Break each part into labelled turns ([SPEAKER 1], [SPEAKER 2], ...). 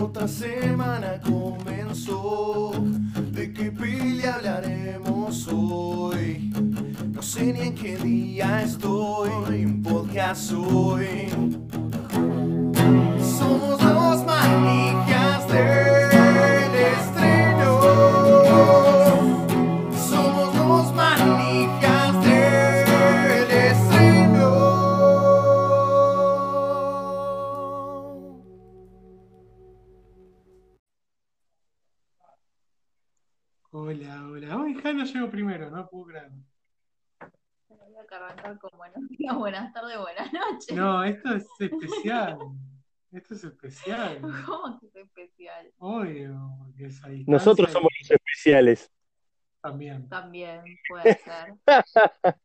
[SPEAKER 1] Otra semana comenzó. ¿De qué peli hablaremos hoy? No sé ni en qué día estoy. Un podcast hoy.
[SPEAKER 2] Llegó primero, no puedo creer.
[SPEAKER 3] Había que arrancar con buenos días, buenas tardes, buenas noches.
[SPEAKER 2] No, esto es especial. Esto es especial.
[SPEAKER 3] ¿Cómo que es especial?
[SPEAKER 2] Obvio, porque es a distancia
[SPEAKER 4] Nosotros somos los especiales.
[SPEAKER 2] también.
[SPEAKER 3] También puede ser,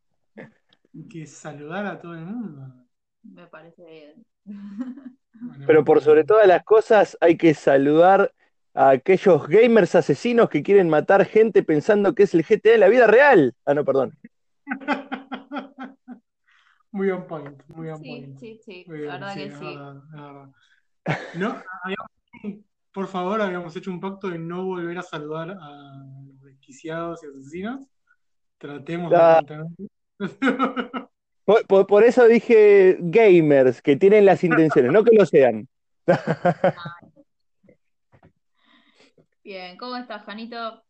[SPEAKER 2] Hay que saludar a todo el mundo.
[SPEAKER 3] me parece bien.
[SPEAKER 2] Bueno,
[SPEAKER 4] Pero por sobre todas las cosas hay que saludar a aquellos gamers asesinos que quieren matar gente pensando que es el GTA de la vida real. Ah, no, perdón.
[SPEAKER 2] Muy on point, muy on
[SPEAKER 3] Sí,
[SPEAKER 2] point.
[SPEAKER 3] sí, sí,
[SPEAKER 2] Muy
[SPEAKER 3] la
[SPEAKER 2] bien,
[SPEAKER 3] verdad
[SPEAKER 2] sí,
[SPEAKER 3] que sí.
[SPEAKER 2] verdad, es verdad. No, habíamos- por favor, habíamos hecho un pacto de no volver a saludar a los desquiciados y asesinos. Tratemos de
[SPEAKER 4] Ah. por- por eso dije gamers, que tienen las intenciones, no que lo sean.
[SPEAKER 3] Bien, ¿cómo estás, Janito?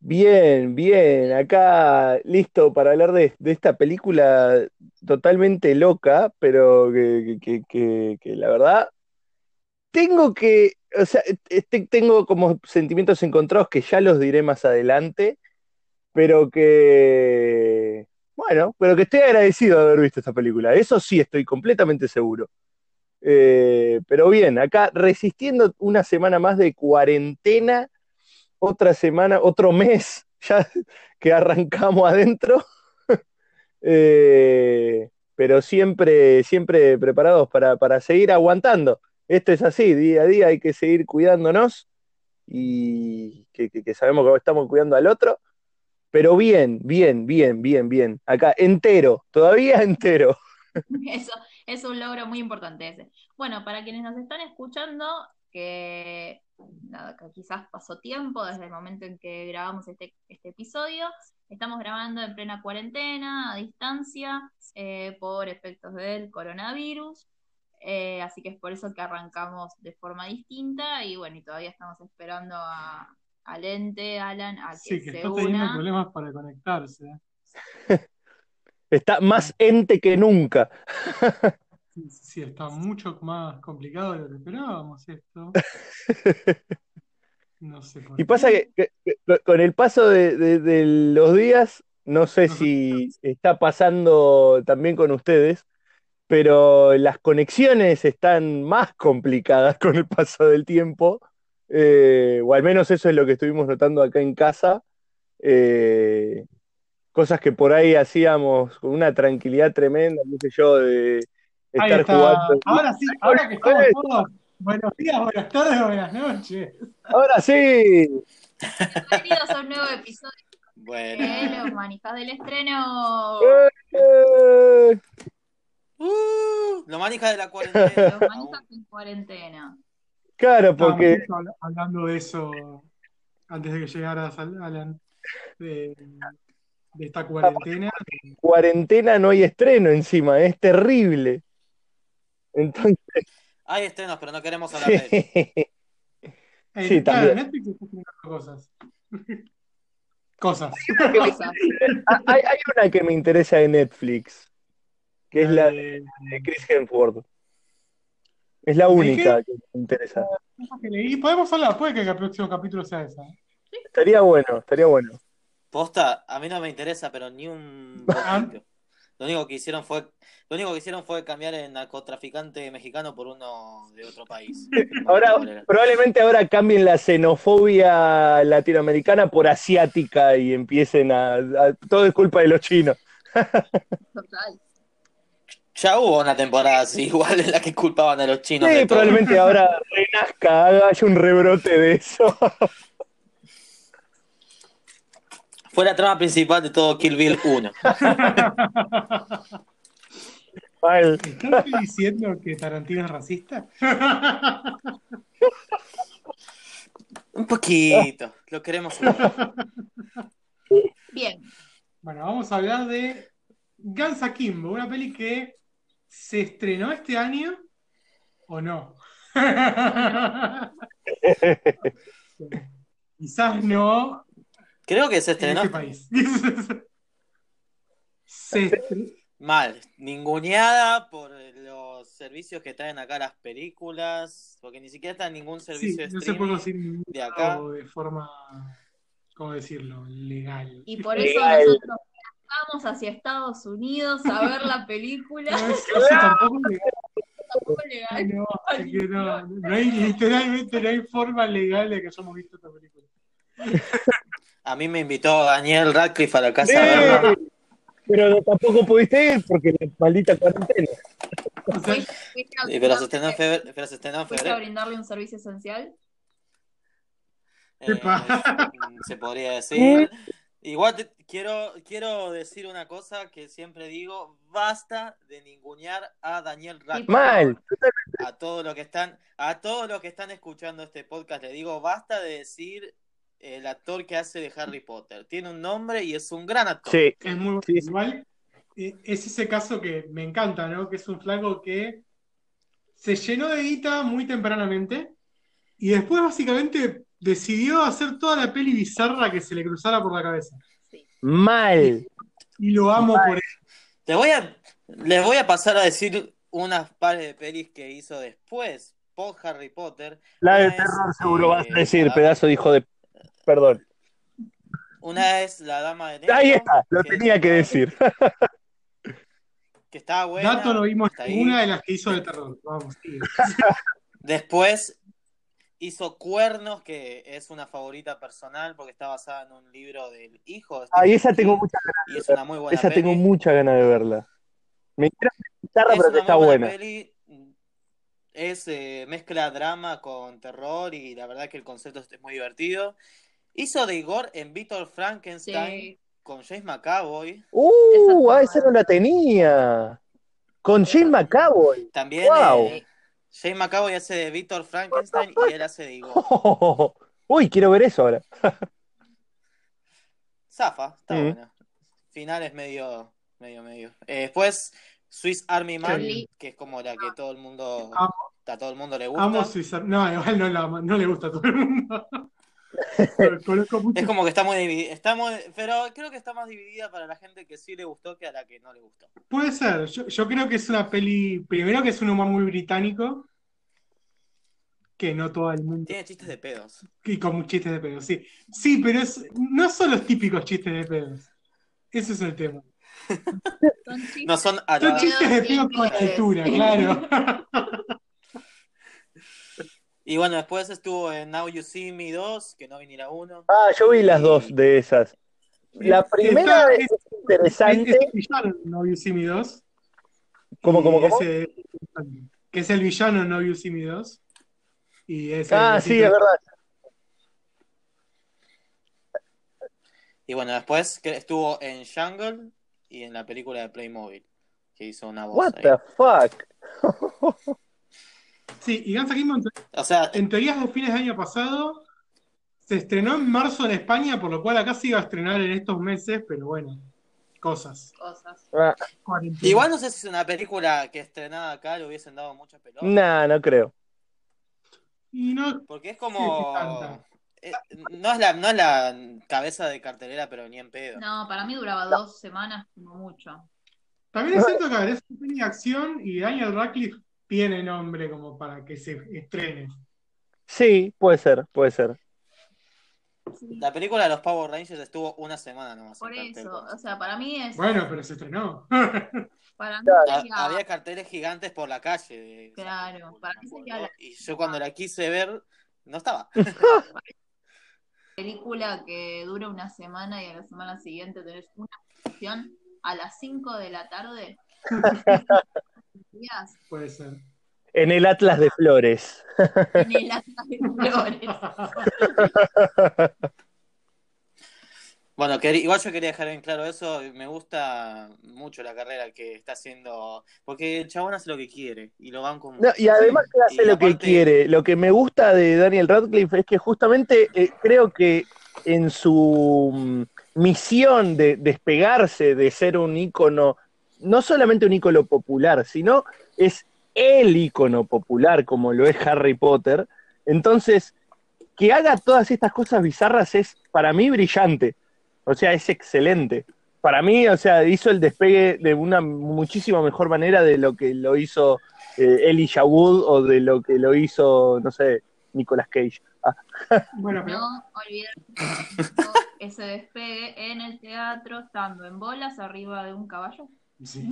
[SPEAKER 4] Bien, bien, acá listo para hablar de, esta película totalmente loca, pero que la verdad tengo que, o sea, este- tengo como sentimientos encontrados que ya los diré más adelante, pero que, bueno, pero que estoy agradecido de haber visto esta película, eso sí estoy completamente seguro. Eh, pero bien, acá resistiendo una semana más de cuarentena otra semana, otro mes ya que arrancamos adentro. Eh, pero siempre, siempre preparados para, para seguir aguantando. Esto es así, día a día hay que seguir cuidándonos y que, que- sabemos que estamos cuidando al otro. Pero bien, bien, bien, bien, bien. Acá, entero, todavía entero.
[SPEAKER 3] Eso es un logro muy importante ese. Bueno, para quienes nos están escuchando, que, nada, que quizás pasó tiempo desde el momento en que grabamos este, este episodio, estamos grabando en plena cuarentena, a distancia, eh, por efectos del coronavirus. Eh, así que es por eso que arrancamos de forma distinta y bueno, y todavía estamos esperando a, a Lente, Alan, a que
[SPEAKER 2] Sí, que
[SPEAKER 3] se
[SPEAKER 2] está teniendo problemas para conectarse.
[SPEAKER 4] Está más ente que nunca.
[SPEAKER 2] Sí, sí, está mucho más complicado de lo que esperábamos esto. No sé por
[SPEAKER 4] Y pasa que, que- que con el paso de, de- de los días, no sé
[SPEAKER 2] No sé.
[SPEAKER 4] si está pasando también con ustedes, pero las conexiones están más complicadas con el paso del tiempo, eh, o al menos eso es lo que estuvimos notando acá en casa. eh, cosas que por ahí hacíamos con una tranquilidad tremenda, no sé yo, de estar jugando.
[SPEAKER 2] Ahora sí, ahora que estamos todos. Buenos días, buenas tardes, buenas noches.
[SPEAKER 4] Ahora sí,
[SPEAKER 3] Bienvenidos a un nuevo episodio
[SPEAKER 5] Bueno.
[SPEAKER 3] de Los Manijas del Estreno.
[SPEAKER 4] Eh,
[SPEAKER 5] Uh, lo manija de la cuarentena.
[SPEAKER 3] Los Manijas en cuarentena.
[SPEAKER 4] claro, porque
[SPEAKER 2] hablando de eso antes de que llegaras, Al- Alan, de, de esta cuarentena.
[SPEAKER 4] cuarentena no hay estreno encima, es terrible. Entonces,
[SPEAKER 5] Hay estrenos, pero no queremos hablar de eso.
[SPEAKER 2] Eh,
[SPEAKER 4] Sí,
[SPEAKER 2] claro,
[SPEAKER 4] también.
[SPEAKER 2] Netflix está cosas. Cosas.
[SPEAKER 3] Cosas.
[SPEAKER 4] hay, hay una que me interesa de Netflix, que es la de
[SPEAKER 2] de-
[SPEAKER 4] Chris Hemsworth. Es la
[SPEAKER 2] ¿De
[SPEAKER 4] única que me interesa.
[SPEAKER 2] leí. Podemos hablar, puede que el próximo capítulo sea esa. ¿eh?
[SPEAKER 4] Estaría bueno, estaría bueno.
[SPEAKER 5] Posta, a mí no me interesa, pero ni un poquito. Lo único que hicieron fue, lo único que hicieron fue cambiar el narcotraficante mexicano por uno de otro país.
[SPEAKER 4] Ahora, probablemente ahora cambien la xenofobia latinoamericana por asiática y empiecen a, a- todo es culpa de los chinos.
[SPEAKER 3] Total.
[SPEAKER 5] Ya hubo una temporada así, igual en la que culpaban a los chinos
[SPEAKER 4] Sí, probablemente ahora re- renazca, haga haya un rebrote de eso.
[SPEAKER 5] Fue la trama principal de todo Kill Bill 1.
[SPEAKER 4] Mal.
[SPEAKER 2] ¿Estás diciendo que Tarantino es racista?
[SPEAKER 5] Un poquito. Lo queremos.
[SPEAKER 3] Bien,
[SPEAKER 2] Bueno, vamos a hablar de Guns Akimbo, una peli que se estrenó este año o no. Quizás no
[SPEAKER 5] Creo que se
[SPEAKER 2] en
[SPEAKER 5] estrenó
[SPEAKER 2] este país. Se estre-
[SPEAKER 5] mal. Ninguneada por los servicios que traen acá las películas. Porque ni siquiera está en ningún
[SPEAKER 2] sí,
[SPEAKER 5] servicio de
[SPEAKER 2] no se puede ningún
[SPEAKER 5] de acá.
[SPEAKER 2] de forma, ¿cómo decirlo? Legal.
[SPEAKER 3] y por eso nosotros viajamos hacia Estados Unidos a ver la película.
[SPEAKER 2] No, eso tampoco es legal.
[SPEAKER 3] Tampoco legal.
[SPEAKER 2] No, que no, no hay, literalmente no hay forma legal de que hayamos visto esta película.
[SPEAKER 5] A mí me invitó Daniel Radcliffe a la casa.
[SPEAKER 4] Eh, Pero tampoco pudiste ir porque la maldita cuarentena.
[SPEAKER 3] Fuiste a-
[SPEAKER 5] Sí, pero se estrenó en febrero. Pero se
[SPEAKER 3] a brindarle un servicio esencial.
[SPEAKER 5] Eh, se podría decir. Igual te- quiero, quiero decir una cosa que siempre digo, basta de ningunear a Daniel Radcliffe.
[SPEAKER 4] Mal.
[SPEAKER 5] A todos los que están, a todos los que están escuchando este podcast, le digo, basta de decir el actor que hace de Harry Potter. Tiene un nombre y es un gran actor.
[SPEAKER 4] Sí.
[SPEAKER 2] Es muy bueno.
[SPEAKER 4] Sí.
[SPEAKER 2] Igual eh, es ese caso que me encanta, ¿no? Que es un flaco que se llenó de guita muy tempranamente y después básicamente decidió hacer toda la peli bizarra que se le cruzara por la cabeza.
[SPEAKER 3] Sí.
[SPEAKER 4] Mal.
[SPEAKER 2] Y lo amo por eso.
[SPEAKER 5] Les voy a, les voy a pasar a decir unas pares de pelis que hizo después, post Harry Potter.
[SPEAKER 4] La de terror seguro
[SPEAKER 5] eh,
[SPEAKER 4] vas a decir,
[SPEAKER 5] la-
[SPEAKER 4] pedazo de hijo de... Perdón.
[SPEAKER 5] Una es La Dama de Negro.
[SPEAKER 4] Ahí está, lo
[SPEAKER 5] que-
[SPEAKER 4] tenía que decir.
[SPEAKER 5] Que estaba buena.
[SPEAKER 2] Dato no vimos ninguna de las que hizo de terror. Vamos.
[SPEAKER 5] Después hizo Cuernos, que es una favorita personal porque está basada en un libro del hijo de
[SPEAKER 4] Ahí
[SPEAKER 5] Stephen
[SPEAKER 4] esa tengo
[SPEAKER 5] King,
[SPEAKER 4] mucha
[SPEAKER 5] y es una muy buena
[SPEAKER 4] esa
[SPEAKER 5] peli.
[SPEAKER 4] tengo mucha ganas de verla. Me quiero guitarra,
[SPEAKER 5] Es
[SPEAKER 4] pero que
[SPEAKER 5] una
[SPEAKER 4] está
[SPEAKER 5] muy
[SPEAKER 4] buena.
[SPEAKER 5] peli. Es eh, mezcla drama con terror y la verdad que el concepto es muy divertido. Hizo de Igor en Víctor Frankenstein
[SPEAKER 3] Sí.
[SPEAKER 5] con James McAvoy.
[SPEAKER 4] Uh,
[SPEAKER 3] Esa
[SPEAKER 4] esa no la tenía. Con Jim McAvoy.
[SPEAKER 5] También
[SPEAKER 4] Wow.
[SPEAKER 5] eh, James McAvoy hace de Víctor Frankenstein y él hace de Igor.
[SPEAKER 4] Uy, quiero ver eso ahora.
[SPEAKER 5] Zafa, está
[SPEAKER 4] Mm.
[SPEAKER 5] buena. Final es medio, medio, medio. Eh, después, Swiss Army Man,
[SPEAKER 3] Sí.
[SPEAKER 5] que es como la que todo el mundo,
[SPEAKER 2] Amo.
[SPEAKER 5] a todo el mundo le gusta.
[SPEAKER 2] Amo Suiza. No, igual no, no le gusta a todo el mundo. Pero Conozco mucho.
[SPEAKER 5] Es como que está muy dividida, está muy- pero creo que está más dividida para la gente que sí le gustó que a la que no le gustó.
[SPEAKER 2] Puede ser. Yo, yo creo que es una peli. Primero que es un humor muy británico. Que no todo el mundo.
[SPEAKER 5] Tiene chistes de pedos.
[SPEAKER 2] Y con chistes de pedos, sí. Sí, pero es, no son los típicos chistes de pedos. Ese es el tema.
[SPEAKER 3] Son chistes.
[SPEAKER 5] No son a
[SPEAKER 2] Son chistes de
[SPEAKER 3] Pedos
[SPEAKER 2] con altura, claro.
[SPEAKER 5] Y bueno, después estuvo en Now You See Me 2, que no viniera uno.
[SPEAKER 4] Ah, yo vi las dos de esas. La primera
[SPEAKER 2] Está-
[SPEAKER 4] es interesante.
[SPEAKER 2] Es, es el villano en No You See Me 2.
[SPEAKER 4] ¿Cómo, cómo, cómo?
[SPEAKER 2] ese- que es el villano en No You See Me 2. Y ese
[SPEAKER 4] Ah, sí, es verdad.
[SPEAKER 5] Y bueno, después estuvo en Jungle y en la película de Playmobil, que hizo una voz
[SPEAKER 4] What
[SPEAKER 5] ahí.
[SPEAKER 4] the fuck?
[SPEAKER 2] Sí, y Guns Akimbo, en,
[SPEAKER 5] O sea,
[SPEAKER 2] en teorías de fines de año pasado, se estrenó en marzo en España, por lo cual acá se iba a estrenar en estos meses, pero bueno, cosas.
[SPEAKER 3] Cosas.
[SPEAKER 4] Ah,
[SPEAKER 2] Cuarentena.
[SPEAKER 5] igual no sé si es una película que estrenada acá le hubiesen dado mucha pelota.
[SPEAKER 4] nah, no creo.
[SPEAKER 2] Y no,
[SPEAKER 5] Porque es como. eh, no, es la, no es la cabeza de cartelera, pero ni en pedo.
[SPEAKER 3] No, para mí duraba dos semanas como mucho.
[SPEAKER 2] También es cierto que a ver, es una peli de acción y Daniel Radcliffe tiene nombre como para que se estrene.
[SPEAKER 4] Sí, puede ser, puede ser.
[SPEAKER 5] La película de los Power Rangers estuvo una semana nomás.
[SPEAKER 3] Por
[SPEAKER 5] cartel,
[SPEAKER 3] eso, o sea, para mí es.
[SPEAKER 2] Bueno, pero se estrenó.
[SPEAKER 3] Para mí
[SPEAKER 5] Ha-
[SPEAKER 3] sería-
[SPEAKER 5] Había carteles gigantes por la calle. de
[SPEAKER 3] Claro,
[SPEAKER 5] película,
[SPEAKER 3] para mí sería la-
[SPEAKER 5] Y yo cuando la quise ver, no estaba.
[SPEAKER 3] película que dura una semana y a la semana siguiente tenés una función a las 5 de la tarde. Días,
[SPEAKER 2] Puede ser.
[SPEAKER 4] En el Atlas de Flores.
[SPEAKER 3] en el Atlas de Flores.
[SPEAKER 5] Bueno, quería- igual yo quería dejar bien claro eso. Me gusta mucho la carrera que está haciendo. Porque el chabón hace lo que quiere y lo van con.
[SPEAKER 4] No, y además que hace
[SPEAKER 5] Y
[SPEAKER 4] lo que quiere. Lo que me gusta de Daniel Radcliffe es que justamente eh, creo que en su mm, misión de despegarse de ser un ícono, no solamente un ícono popular, sino es el ícono popular como lo es Harry Potter. Entonces, que haga todas estas cosas bizarras es para mí brillante. O sea, es excelente. Para mí, o sea, hizo el despegue de una muchísima mejor manera de lo que lo hizo eh, Elijah Wood o de lo que lo hizo, no sé, Nicolas Cage. Ah,
[SPEAKER 2] Bueno, pero
[SPEAKER 3] No olviden ese despegue en el teatro, estando en bolas arriba de un caballo.
[SPEAKER 2] Sí.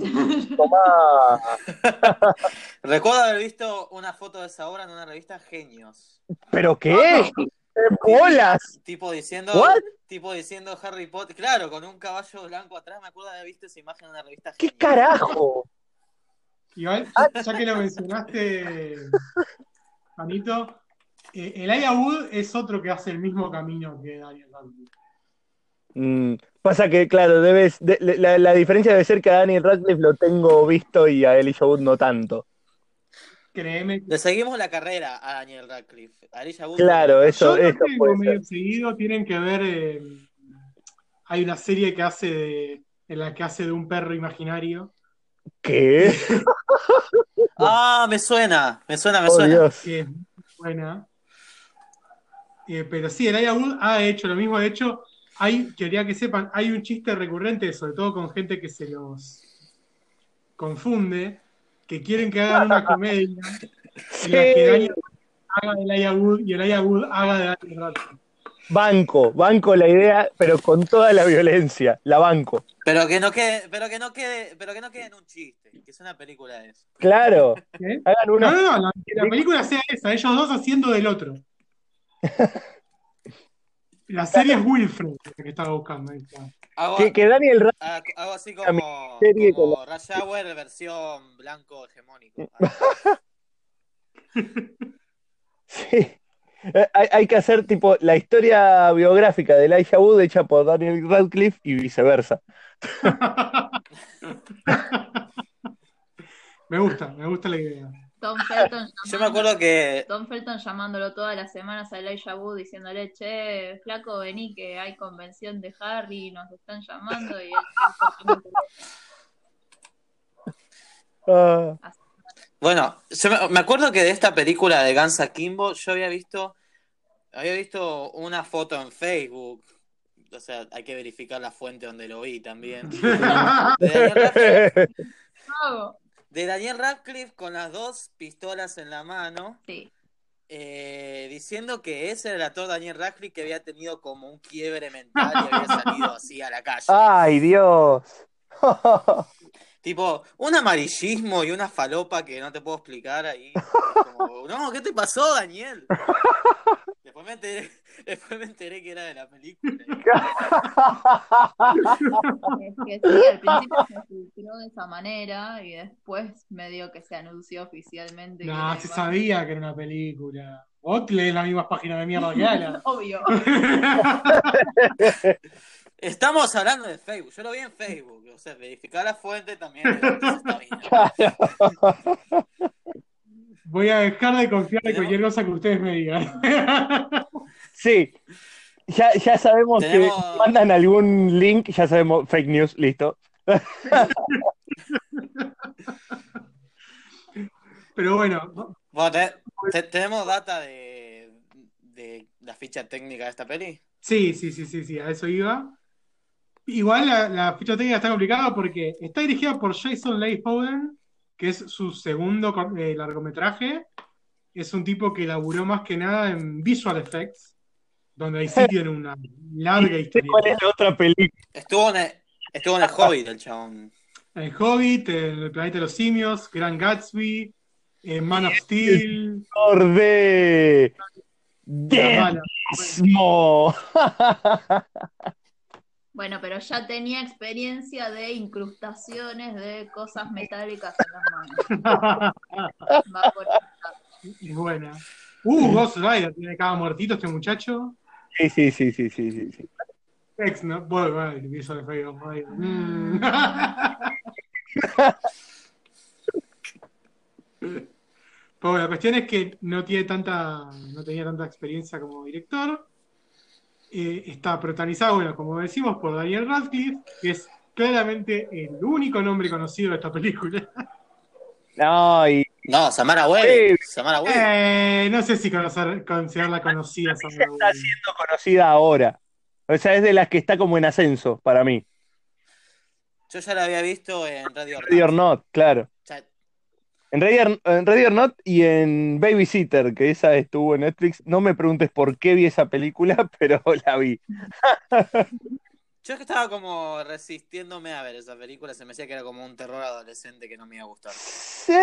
[SPEAKER 4] tomá.
[SPEAKER 5] Recuerdo haber visto una foto de esa obra en una revista Genios.
[SPEAKER 4] ¿Pero qué? ¿Qué bolas?
[SPEAKER 5] Tipo diciendo.
[SPEAKER 4] What?
[SPEAKER 5] Tipo diciendo Harry Potter. Claro, con un caballo blanco atrás. Me acuerdo de haber visto esa imagen en una revista
[SPEAKER 4] ¿Qué
[SPEAKER 5] Genios.
[SPEAKER 4] carajo?
[SPEAKER 2] Igual, ya que lo mencionaste, Anito, eh, Elijah Wood es otro que hace el mismo camino que Daniel Radcliffe.
[SPEAKER 4] Mm, pasa que, claro, debes, de- la, la diferencia debe ser que a Daniel Radcliffe lo tengo visto y a Elijah Wood no tanto.
[SPEAKER 2] Créeme.
[SPEAKER 5] Le seguimos la carrera a Daniel Radcliffe. A Elijah Wood.
[SPEAKER 4] Claro, eso,
[SPEAKER 2] Yo
[SPEAKER 4] eso
[SPEAKER 2] tengo
[SPEAKER 4] puede
[SPEAKER 2] medio
[SPEAKER 4] ser.
[SPEAKER 2] seguido, tienen que ver. eh, hay una serie que hace de, en la que hace de un perro imaginario.
[SPEAKER 4] ¿Qué?
[SPEAKER 5] Ah, me suena. Me suena, me
[SPEAKER 4] Oh,
[SPEAKER 5] suena.
[SPEAKER 4] Dios.
[SPEAKER 2] que es muy buena. Eh, pero sí, Elijah Wood ha hecho lo mismo. De hecho, hay, quería que sepan, hay un chiste recurrente, sobre todo con gente que se los confunde, que quieren que hagan una comedia en la que Daniel haga de Elijah Wood y Elijah Wood haga de Daniel Radcliffe.
[SPEAKER 4] Banco, banco la idea, pero con toda la violencia, la banco.
[SPEAKER 5] Pero que no quede, pero que no quede, pero que no quede en un chiste, que es una película de eso.
[SPEAKER 4] Claro,
[SPEAKER 2] ¿Qué?
[SPEAKER 4] hagan
[SPEAKER 2] No,
[SPEAKER 4] una.
[SPEAKER 2] no, no, la, que la película sea esa, ellos dos haciendo del otro. La serie es Wilfred, la que estaba buscando. ahí está.
[SPEAKER 5] Hago,
[SPEAKER 4] Que, que Daniel Radcliffe
[SPEAKER 5] ha- hago así como,
[SPEAKER 4] serie
[SPEAKER 5] como Rush Hour versión blanco hegemónico.
[SPEAKER 4] Sí. Eh, Hay, hay que hacer tipo la historia biográfica de Elijah Wood hecha por Daniel Radcliffe y viceversa.
[SPEAKER 2] me gusta, me gusta la idea.
[SPEAKER 3] Tom Felton
[SPEAKER 5] Yo me acuerdo que
[SPEAKER 3] Tom Felton llamándolo todas las semanas a Elijah Wood diciéndole, che, flaco, vení que hay convención de Harry, nos están llamando y él
[SPEAKER 4] Ah,
[SPEAKER 5] Bueno, yo me, acuerdo que de esta película de Guns Akimbo yo había visto había visto una foto en Facebook. O sea, hay que verificar la fuente donde lo vi también. De Daniel Radcliffe,
[SPEAKER 3] hago.
[SPEAKER 5] De Daniel Radcliffe con las dos pistolas en la mano,
[SPEAKER 3] Sí.
[SPEAKER 5] eh, diciendo que ese era el actor Daniel Radcliffe que había tenido como un quiebre mental y había salido así a la calle.
[SPEAKER 4] Ay, Dios.
[SPEAKER 5] Tipo, un amarillismo y una falopa que no te puedo explicar ahí. Como, no, ¿qué te pasó, Daniel? Después me enteré, después me enteré que era de la película.
[SPEAKER 3] Es que sí, al principio se filtró de esa manera y después medio que se anunció oficialmente.
[SPEAKER 2] No, se sabía que era una película. Vos lees las mismas páginas de mierda que Alan.
[SPEAKER 3] Obvio.
[SPEAKER 5] Estamos hablando de Facebook. Yo lo vi en Facebook. O sea, verificar la fuente también.
[SPEAKER 2] Voy a dejar de confiar en cualquier cosa que ustedes me digan.
[SPEAKER 4] Sí. Ya, ya sabemos
[SPEAKER 5] Tenemos-
[SPEAKER 4] que mandan algún link, ya sabemos, fake news, listo.
[SPEAKER 2] Pero bueno,
[SPEAKER 5] Bueno, te- te- tenemos data de, de la ficha técnica de esta peli.
[SPEAKER 2] sí, sí, sí, sí, sí, a eso iba. Igual la, la ficha técnica está complicada porque está dirigida por Jason Leigh Howden, que es su segundo eh, largometraje. Es un tipo que laburó más que nada en visual effects, donde ahí sí tiene una larga historia.
[SPEAKER 4] ¿Cuál es la otra película?
[SPEAKER 5] Estuvo en el, estuvo en el Hobbit el chabón.
[SPEAKER 2] El Hobbit, El Planeta de los Simios, Gran Gatsby, eh, Man of Steel,
[SPEAKER 4] de
[SPEAKER 2] La Mala.
[SPEAKER 4] Desmo.
[SPEAKER 3] Bueno, pero ya tenía experiencia de incrustaciones de cosas metálicas en las manos. Va por.
[SPEAKER 2] Es buena. Uh, Ghost Rider, tiene cada muertito este muchacho.
[SPEAKER 4] Sí, sí, sí, sí, sí, sí, sí.
[SPEAKER 2] Ex, ¿no? Bueno, bueno, el piso de Ghost Rider. Mm. Pero bueno, la cuestión es que no tiene tanta, no tenía tanta experiencia como director. Eh, está protagonizado, bueno, como decimos, por Daniel Radcliffe, que es claramente el único nombre conocido de esta película.
[SPEAKER 4] No, y
[SPEAKER 5] No, Samara Webbing. Samara Webbing.
[SPEAKER 2] Eh, no sé si conocer, considerarla conocida.
[SPEAKER 4] se
[SPEAKER 2] Sandra
[SPEAKER 4] está
[SPEAKER 2] Bullock.
[SPEAKER 4] siendo conocida ahora. O sea, es de las que está como en ascenso para mí.
[SPEAKER 5] Yo ya la había visto en Radio
[SPEAKER 4] Ready or Not, claro. En Ready or, en Ready or Not y en Babysitter, que esa estuvo en Netflix. No me preguntes por qué vi esa película, pero la vi.
[SPEAKER 5] Yo es que estaba como resistiéndome a ver esa película, se me decía que era como un terror adolescente que no me iba a gustar.
[SPEAKER 4] Sí,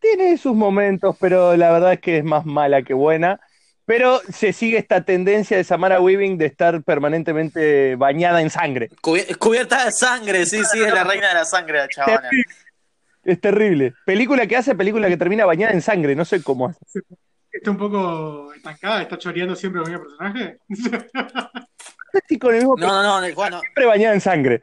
[SPEAKER 4] tiene sus momentos, pero la verdad es que es más mala que buena. Pero se sigue esta tendencia de Samara Weaving de estar permanentemente bañada en sangre.
[SPEAKER 5] Cubi- cubierta de sangre, sí, sí, es la reina de la sangre, la chabona.
[SPEAKER 4] Es terrible. Película que hace, película que termina bañada en sangre. No sé cómo hace.
[SPEAKER 2] Está un poco estancada, está choreando siempre con el mismo personaje.
[SPEAKER 4] Sí, con el mismo
[SPEAKER 5] No, no, no, bueno,
[SPEAKER 4] siempre bañada en sangre.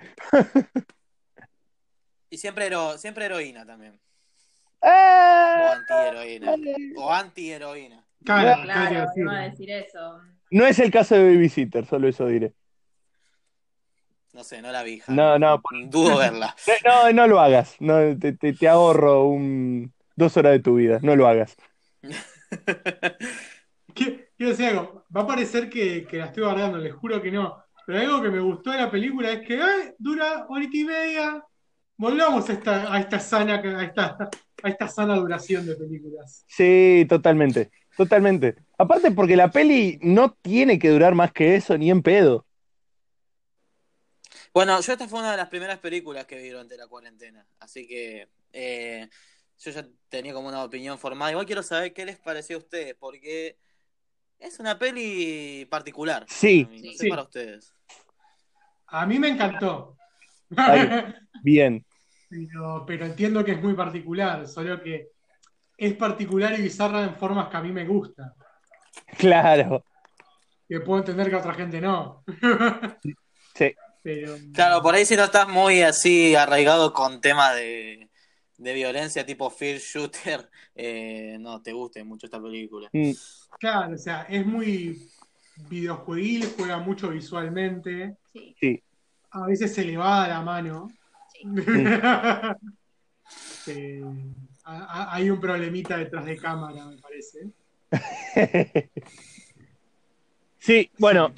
[SPEAKER 5] y siempre, hero- siempre heroína también. O
[SPEAKER 4] Ah,
[SPEAKER 5] antiheroína. O antiheroína.
[SPEAKER 2] Claro,
[SPEAKER 3] Claro,
[SPEAKER 2] claro,
[SPEAKER 3] iba a decir eso.
[SPEAKER 4] no es el caso de Babysitter, solo eso diré.
[SPEAKER 5] No sé, no la vi.
[SPEAKER 4] No, no,
[SPEAKER 5] Dudo verla.
[SPEAKER 4] no, no lo hagas. No, te, te- te ahorro un, dos horas de tu vida. No lo hagas.
[SPEAKER 2] Qui- Quiero decir algo, va a parecer que, que la estoy guardando, les juro que no. Pero algo que me gustó de la película es que ay, dura horita y media. Volvamos a esta, a esta sana, a esta, a esta sana duración de películas.
[SPEAKER 4] Sí, totalmente. Totalmente. Aparte porque la peli no tiene que durar más que eso, ni en pedo.
[SPEAKER 5] Bueno, yo esta fue una de las primeras películas que vi durante la cuarentena, así que eh, yo ya tenía como una opinión formada. Igual quiero saber qué les pareció a ustedes, porque es una peli particular.
[SPEAKER 4] Sí.
[SPEAKER 5] para mí, No sé
[SPEAKER 2] Sí.
[SPEAKER 5] para ustedes.
[SPEAKER 2] A mí me encantó.
[SPEAKER 4] Ay. Bien.
[SPEAKER 2] Pero, pero entiendo que es muy particular, solo que es particular y bizarra en formas que a mí me gustan.
[SPEAKER 4] Claro.
[SPEAKER 2] Que puedo entender que a otra gente no.
[SPEAKER 4] Sí.
[SPEAKER 2] Pero,
[SPEAKER 5] Claro, por ahí si no estás muy así arraigado con temas de, de violencia tipo Fear Shooter, eh, no te guste mucho esta película.
[SPEAKER 4] Mm,
[SPEAKER 2] Claro, o sea, es muy videojueguil, juega mucho visualmente,
[SPEAKER 3] Sí,
[SPEAKER 4] Sí.
[SPEAKER 2] a veces se le va a la mano.
[SPEAKER 3] sí.
[SPEAKER 2] Eh, a- a- hay un problemita detrás de cámara, me parece.
[SPEAKER 4] Sí, bueno,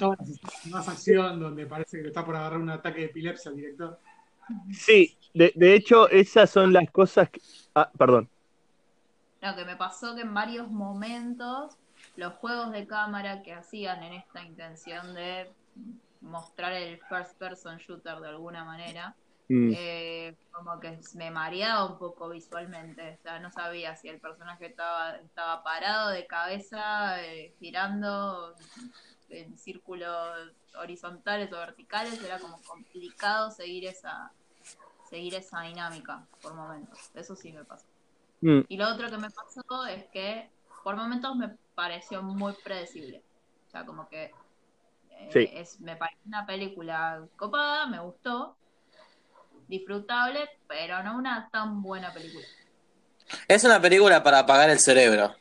[SPEAKER 2] más acción donde parece que está por agarrar un ataque de epilepsia el director.
[SPEAKER 4] sí. De, de hecho, esas son las cosas que... Ah, perdón.
[SPEAKER 3] Lo que me pasó que en varios momentos los juegos de cámara que hacían en esta intención de mostrar el first person shooter de alguna manera,
[SPEAKER 4] Mm,
[SPEAKER 3] eh, como que me mareaba un poco visualmente, o sea, no sabía si el personaje estaba, estaba parado de cabeza, eh, girando en círculos horizontales o verticales, era como complicado seguir esa seguir esa dinámica por momentos, eso sí me pasó.
[SPEAKER 4] mm,
[SPEAKER 3] Y lo otro que me pasó es que por momentos me pareció muy predecible. O sea, como que eh,
[SPEAKER 4] Sí.
[SPEAKER 3] es, me pareció una película copada, me gustó, disfrutable, pero no una tan buena película.
[SPEAKER 5] Es una película para apagar el cerebro.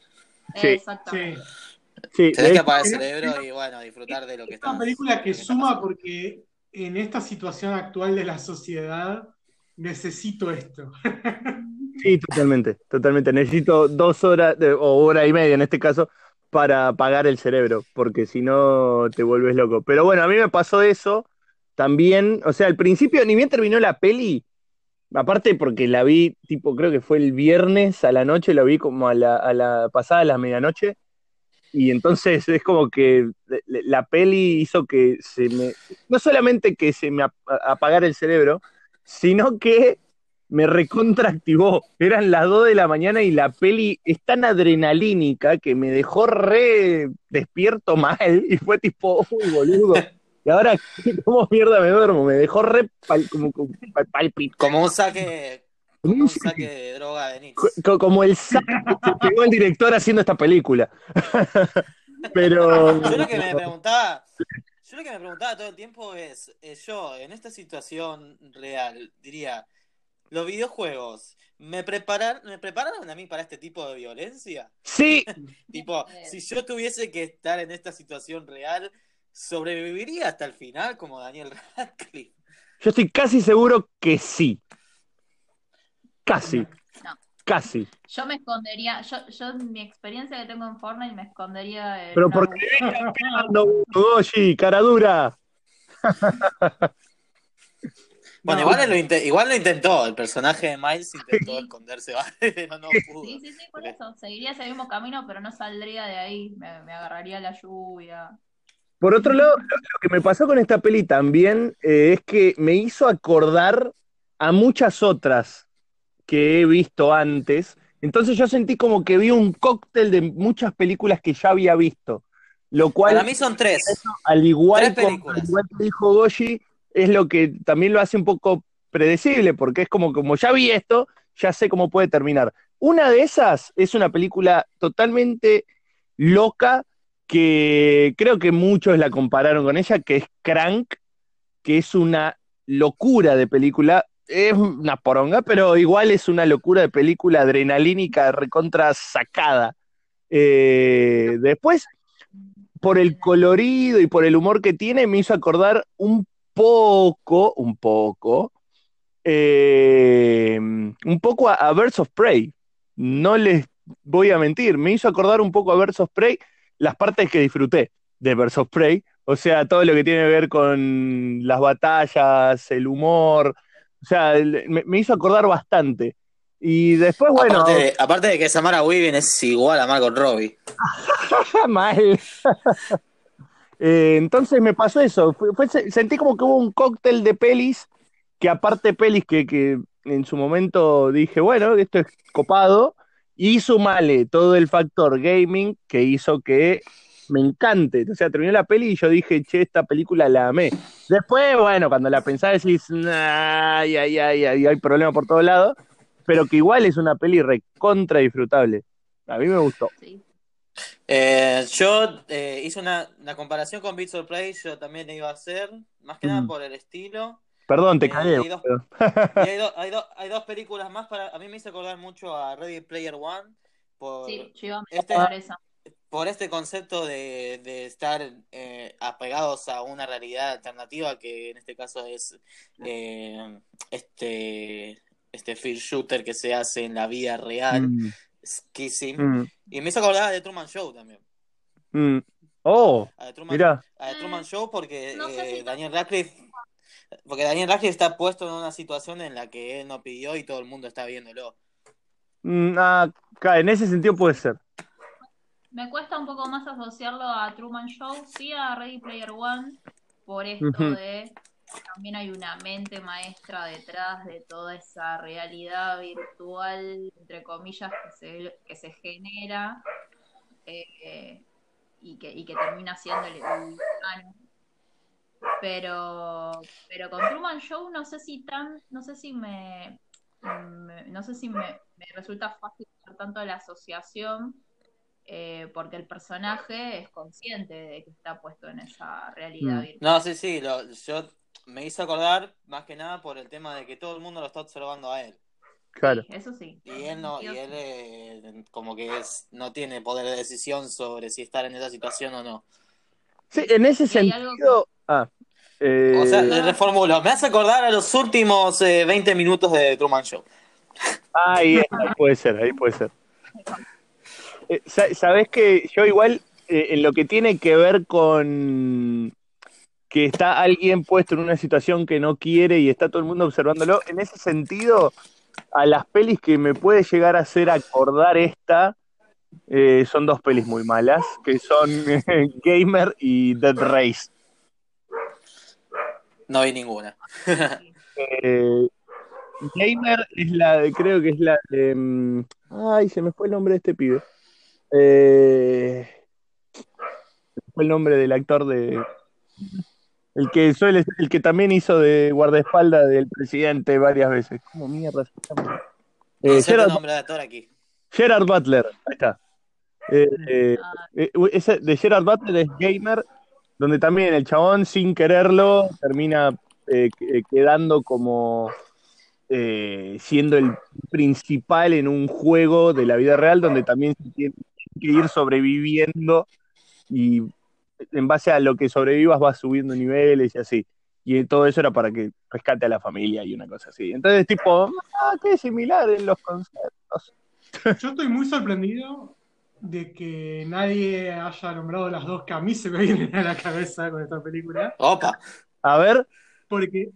[SPEAKER 4] Sí.
[SPEAKER 3] Exactamente.
[SPEAKER 2] Sí,
[SPEAKER 4] sí,
[SPEAKER 5] Tenés que apagar el
[SPEAKER 2] es-
[SPEAKER 5] cerebro y bueno, disfrutar de lo que
[SPEAKER 2] es
[SPEAKER 5] está.
[SPEAKER 2] una película que suma
[SPEAKER 5] pasando.
[SPEAKER 2] porque en esta situación actual de la sociedad necesito esto.
[SPEAKER 4] sí, totalmente, totalmente. Necesito dos horas, de- o hora y media en este caso, para apagar el cerebro, porque si no te vuelves loco. Pero bueno, a mí me pasó eso también, o sea, al principio, ni bien terminó la peli, aparte porque la vi, tipo, creo que fue el viernes a la noche, la vi como a la, a la pasada, a la medianoche, y entonces es como que la peli hizo que se me, no solamente que se me ap- apagara el cerebro, sino que me recontraactivó. Eran las 2 de la mañana y la peli es tan adrenalínica que me dejó re despierto mal y fue tipo, uy, boludo, Y ahora, ¿cómo mierda me duermo? Me dejó re como, como pal- palpit-
[SPEAKER 5] Como un saque,
[SPEAKER 4] como un
[SPEAKER 5] saque de droga de
[SPEAKER 4] como el saco que pegó el director haciendo esta película. Pero
[SPEAKER 5] Yo lo que me preguntaba, yo lo que me preguntaba todo el tiempo es, es yo, en esta situación real, diría, los videojuegos, ¿me preparar, me prepararon a mí para este tipo de violencia?
[SPEAKER 4] sí,
[SPEAKER 5] Tipo, si yo tuviese que estar en esta situación real, ¿sobreviviría hasta el final como Daniel Radcliffe?
[SPEAKER 4] yo estoy casi seguro que sí. Casi,
[SPEAKER 3] No.
[SPEAKER 4] casi.
[SPEAKER 3] Yo me escondería, yo, yo en mi experiencia que tengo en Fortnite me escondería en
[SPEAKER 4] Pero
[SPEAKER 3] una
[SPEAKER 4] porque Goshi, cara dura.
[SPEAKER 5] Bueno,
[SPEAKER 2] No.
[SPEAKER 5] igual, lo igual lo intentó, el personaje de Miles intentó
[SPEAKER 3] Sí.
[SPEAKER 5] esconderse, pero no pudo.
[SPEAKER 3] Sí, sí, sí, por eso. Seguiría ese mismo camino, pero no saldría de ahí. Me, me agarraría la lluvia.
[SPEAKER 4] Por otro lado, lo, lo que me pasó con esta peli también eh, es que me hizo acordar a muchas otras que he visto antes. Entonces yo sentí como que vi un cóctel de muchas películas que ya había visto. Lo cual,
[SPEAKER 5] Para mí son tres.
[SPEAKER 4] al igual,
[SPEAKER 5] tres
[SPEAKER 4] como-
[SPEAKER 5] películas.
[SPEAKER 4] al igual que dijo Goshi, es lo que también lo hace un poco predecible, porque es como, como ya vi esto, ya sé cómo puede terminar. Una de esas es una película totalmente loca, que creo que muchos la compararon con ella, que es Crank, que es una locura de película. Es una poronga, pero igual es una locura de película adrenalínica, recontra sacada. Eh, después, por el colorido y por el humor que tiene, me hizo acordar un poco, un poco, eh, un poco a, a of Prey. No les voy a mentir, me hizo acordar un poco a Birds of Prey las partes que disfruté de Birds of Prey, o sea, todo lo que tiene que ver con las batallas, el humor, o sea, me, me hizo acordar bastante. Y después, bueno,
[SPEAKER 5] aparte, de, aparte de que Samara Weaving es igual a Margot Robbie.
[SPEAKER 4] mal. Eh, entonces me pasó eso, fue- fue- sentí como que hubo un cóctel de pelis, que aparte pelis que, que en su momento dije, bueno, esto es copado, y sumale todo el factor gaming que hizo que me encante. O sea, terminó la peli y yo dije, che, esta película la amé. Después, bueno, cuando la pensás decís, "Nah, ay, ay, ay, ay, hay problemas por todos lados, pero que igual es una peli recontra disfrutable. A mí me gustó.
[SPEAKER 3] Sí.
[SPEAKER 5] Eh, yo eh, hice una, una comparación con Beats of Prey, yo también la iba a hacer, más que nada
[SPEAKER 4] Mm.
[SPEAKER 5] por el estilo.
[SPEAKER 4] Perdón, te
[SPEAKER 5] Eh,
[SPEAKER 4] cagué.
[SPEAKER 5] hay dos- hay, do- hay, do- hay dos películas más para. A mí me hizo acordar mucho a Ready Player One por,
[SPEAKER 3] Sí, yo iba a
[SPEAKER 5] Este-
[SPEAKER 3] esa.
[SPEAKER 5] Por este concepto de, de estar eh, apegados a una realidad alternativa que en este caso es eh, este este field shooter que se hace en la vida real,
[SPEAKER 4] Mm,
[SPEAKER 5] Kissing.
[SPEAKER 4] mm,
[SPEAKER 5] Y me hizo acordar a The Truman Show también.
[SPEAKER 4] mm. Oh,
[SPEAKER 5] A The Truman,
[SPEAKER 4] mira.
[SPEAKER 5] a The Truman Show porque
[SPEAKER 3] No sé
[SPEAKER 5] eh,
[SPEAKER 3] si-
[SPEAKER 5] Daniel Radcliffe porque Daniel Radcliffe está puesto en una situación en la que él no pidió y todo el mundo está viéndolo.
[SPEAKER 4] Mm, ah, en ese sentido puede ser.
[SPEAKER 3] Me cuesta un poco más asociarlo a Truman Show, sí a Ready Player One, por esto
[SPEAKER 4] Ujú.
[SPEAKER 3] de también hay una mente maestra detrás de toda esa realidad virtual, entre comillas, que se, que se genera eh, y, que, y que termina siendo el, el humano. Pero, pero con Truman Show no sé si tan, no sé si me, me- no sé si me, me resulta fácil hacer tanto la asociación eh, porque el personaje es consciente de que está puesto en esa realidad
[SPEAKER 4] Mm.
[SPEAKER 3] virtual.
[SPEAKER 5] No, sí, sí, lo- yo me hizo acordar más que nada por el tema de que todo el mundo lo está observando a él.
[SPEAKER 4] Claro.
[SPEAKER 3] Sí, eso sí.
[SPEAKER 5] Y él no, y él eh, como que es, no tiene poder de decisión sobre si estar en esa situación o no.
[SPEAKER 4] Sí, en ese
[SPEAKER 3] algo
[SPEAKER 4] sentido. Ah, eh,
[SPEAKER 5] O sea, le reformulo, me hace acordar a los últimos eh, 20 minutos de Truman Show.
[SPEAKER 4] ahí, ahí puede ser, ahí puede ser. Eh, sa- Sabes que yo igual, eh, en lo que tiene que ver con que está alguien puesto en una situación que no quiere y está todo el mundo observándolo, en ese sentido, a las pelis que me puede llegar a hacer acordar esta, eh, son dos pelis muy malas, que son Gamer y Dead Race.
[SPEAKER 5] No vi ninguna.
[SPEAKER 4] Eh, Gamer es la de, creo que es la de. mm, Ay, se me fue el nombre de este pibe. Eh, el nombre del actor de. El que suele, el que también hizo de guardaespaldas del presidente varias veces. ¿Cómo mierda se llama?
[SPEAKER 5] No
[SPEAKER 4] Eh, Gerard,
[SPEAKER 5] nombre de actor aquí.
[SPEAKER 4] Gerard Butler, ahí está. Eh, eh,
[SPEAKER 3] Ah,
[SPEAKER 4] ese de Gerard Butler es gamer, donde también el chabón sin quererlo termina eh, que- quedando como eh, siendo el principal en un juego de la vida real donde también se tiene que ir sobreviviendo y en base a lo que sobrevivas vas subiendo niveles y así. Y todo eso era para que rescate a la familia y una cosa así. Entonces, tipo, ah, qué similar en los conceptos.
[SPEAKER 2] Yo estoy muy sorprendido de que nadie haya nombrado las dos que a mí se me vienen a la cabeza con esta película.
[SPEAKER 5] Opa.
[SPEAKER 4] A ver,
[SPEAKER 2] Porque,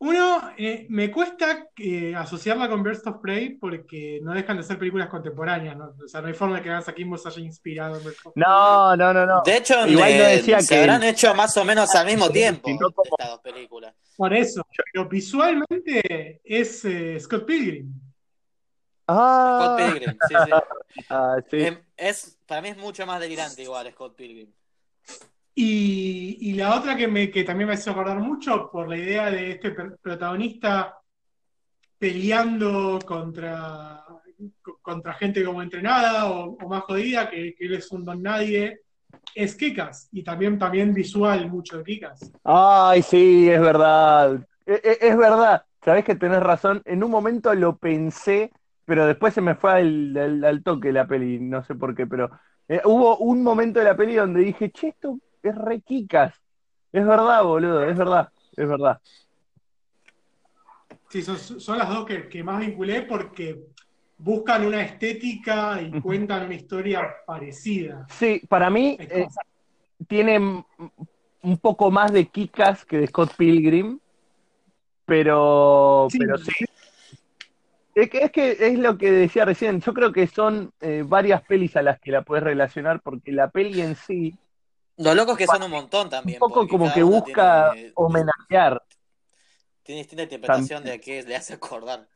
[SPEAKER 2] uno, eh, me cuesta eh, asociarla con Birds of Prey porque no dejan de ser películas contemporáneas, ¿no? O sea, no hay forma de que Gansa Kimbo se haya inspirado en Birds of Prey.
[SPEAKER 4] no, no, no, no.
[SPEAKER 5] De hecho,
[SPEAKER 4] Igual no
[SPEAKER 5] eh,
[SPEAKER 4] decía
[SPEAKER 5] se
[SPEAKER 4] que-
[SPEAKER 5] habrán hecho más o menos al mismo tiempo
[SPEAKER 4] como-
[SPEAKER 5] estas dos películas.
[SPEAKER 2] Por eso, pero visualmente es eh, Scott Pilgrim.
[SPEAKER 4] Ah,
[SPEAKER 5] Scott Pilgrim, sí, sí.
[SPEAKER 4] ah, sí.
[SPEAKER 5] Em, Es, para mí es mucho más delirante igual Scott Pilgrim.
[SPEAKER 2] Y, la otra que, me, que también me hace acordar mucho por la idea de este protagonista peleando contra, co- contra gente como entrenada o, más jodida, que, que él es un don nadie, es Kikas. Y también, también visual mucho de Kikas.
[SPEAKER 4] Ay, sí, es verdad. E- e- Es, verdad. Sabés que tenés razón. En un momento lo pensé, pero después se me fue al, al- al toque la peli. No sé por qué, pero eh, hubo un momento de la peli donde dije, che, esto es re Kikas. Es verdad, boludo, es verdad, es verdad.
[SPEAKER 2] Sí, son, son las dos que, que más vinculé porque buscan una estética y cuentan una historia parecida.
[SPEAKER 4] Sí, para mí eh, tiene un poco más de Kikas que de Scott Pilgrim, pero
[SPEAKER 2] Sí.
[SPEAKER 4] pero sí. Es que, es que es lo que decía recién, yo creo que son eh, varias pelis a las que la puedes relacionar porque la peli en sí
[SPEAKER 5] Lo loco es que son un montón
[SPEAKER 4] un
[SPEAKER 5] también.
[SPEAKER 4] poco
[SPEAKER 5] porque
[SPEAKER 4] como que busca
[SPEAKER 5] tiene,
[SPEAKER 4] homenajear.
[SPEAKER 5] tiene distinta interpretación de a qué le hace acordar.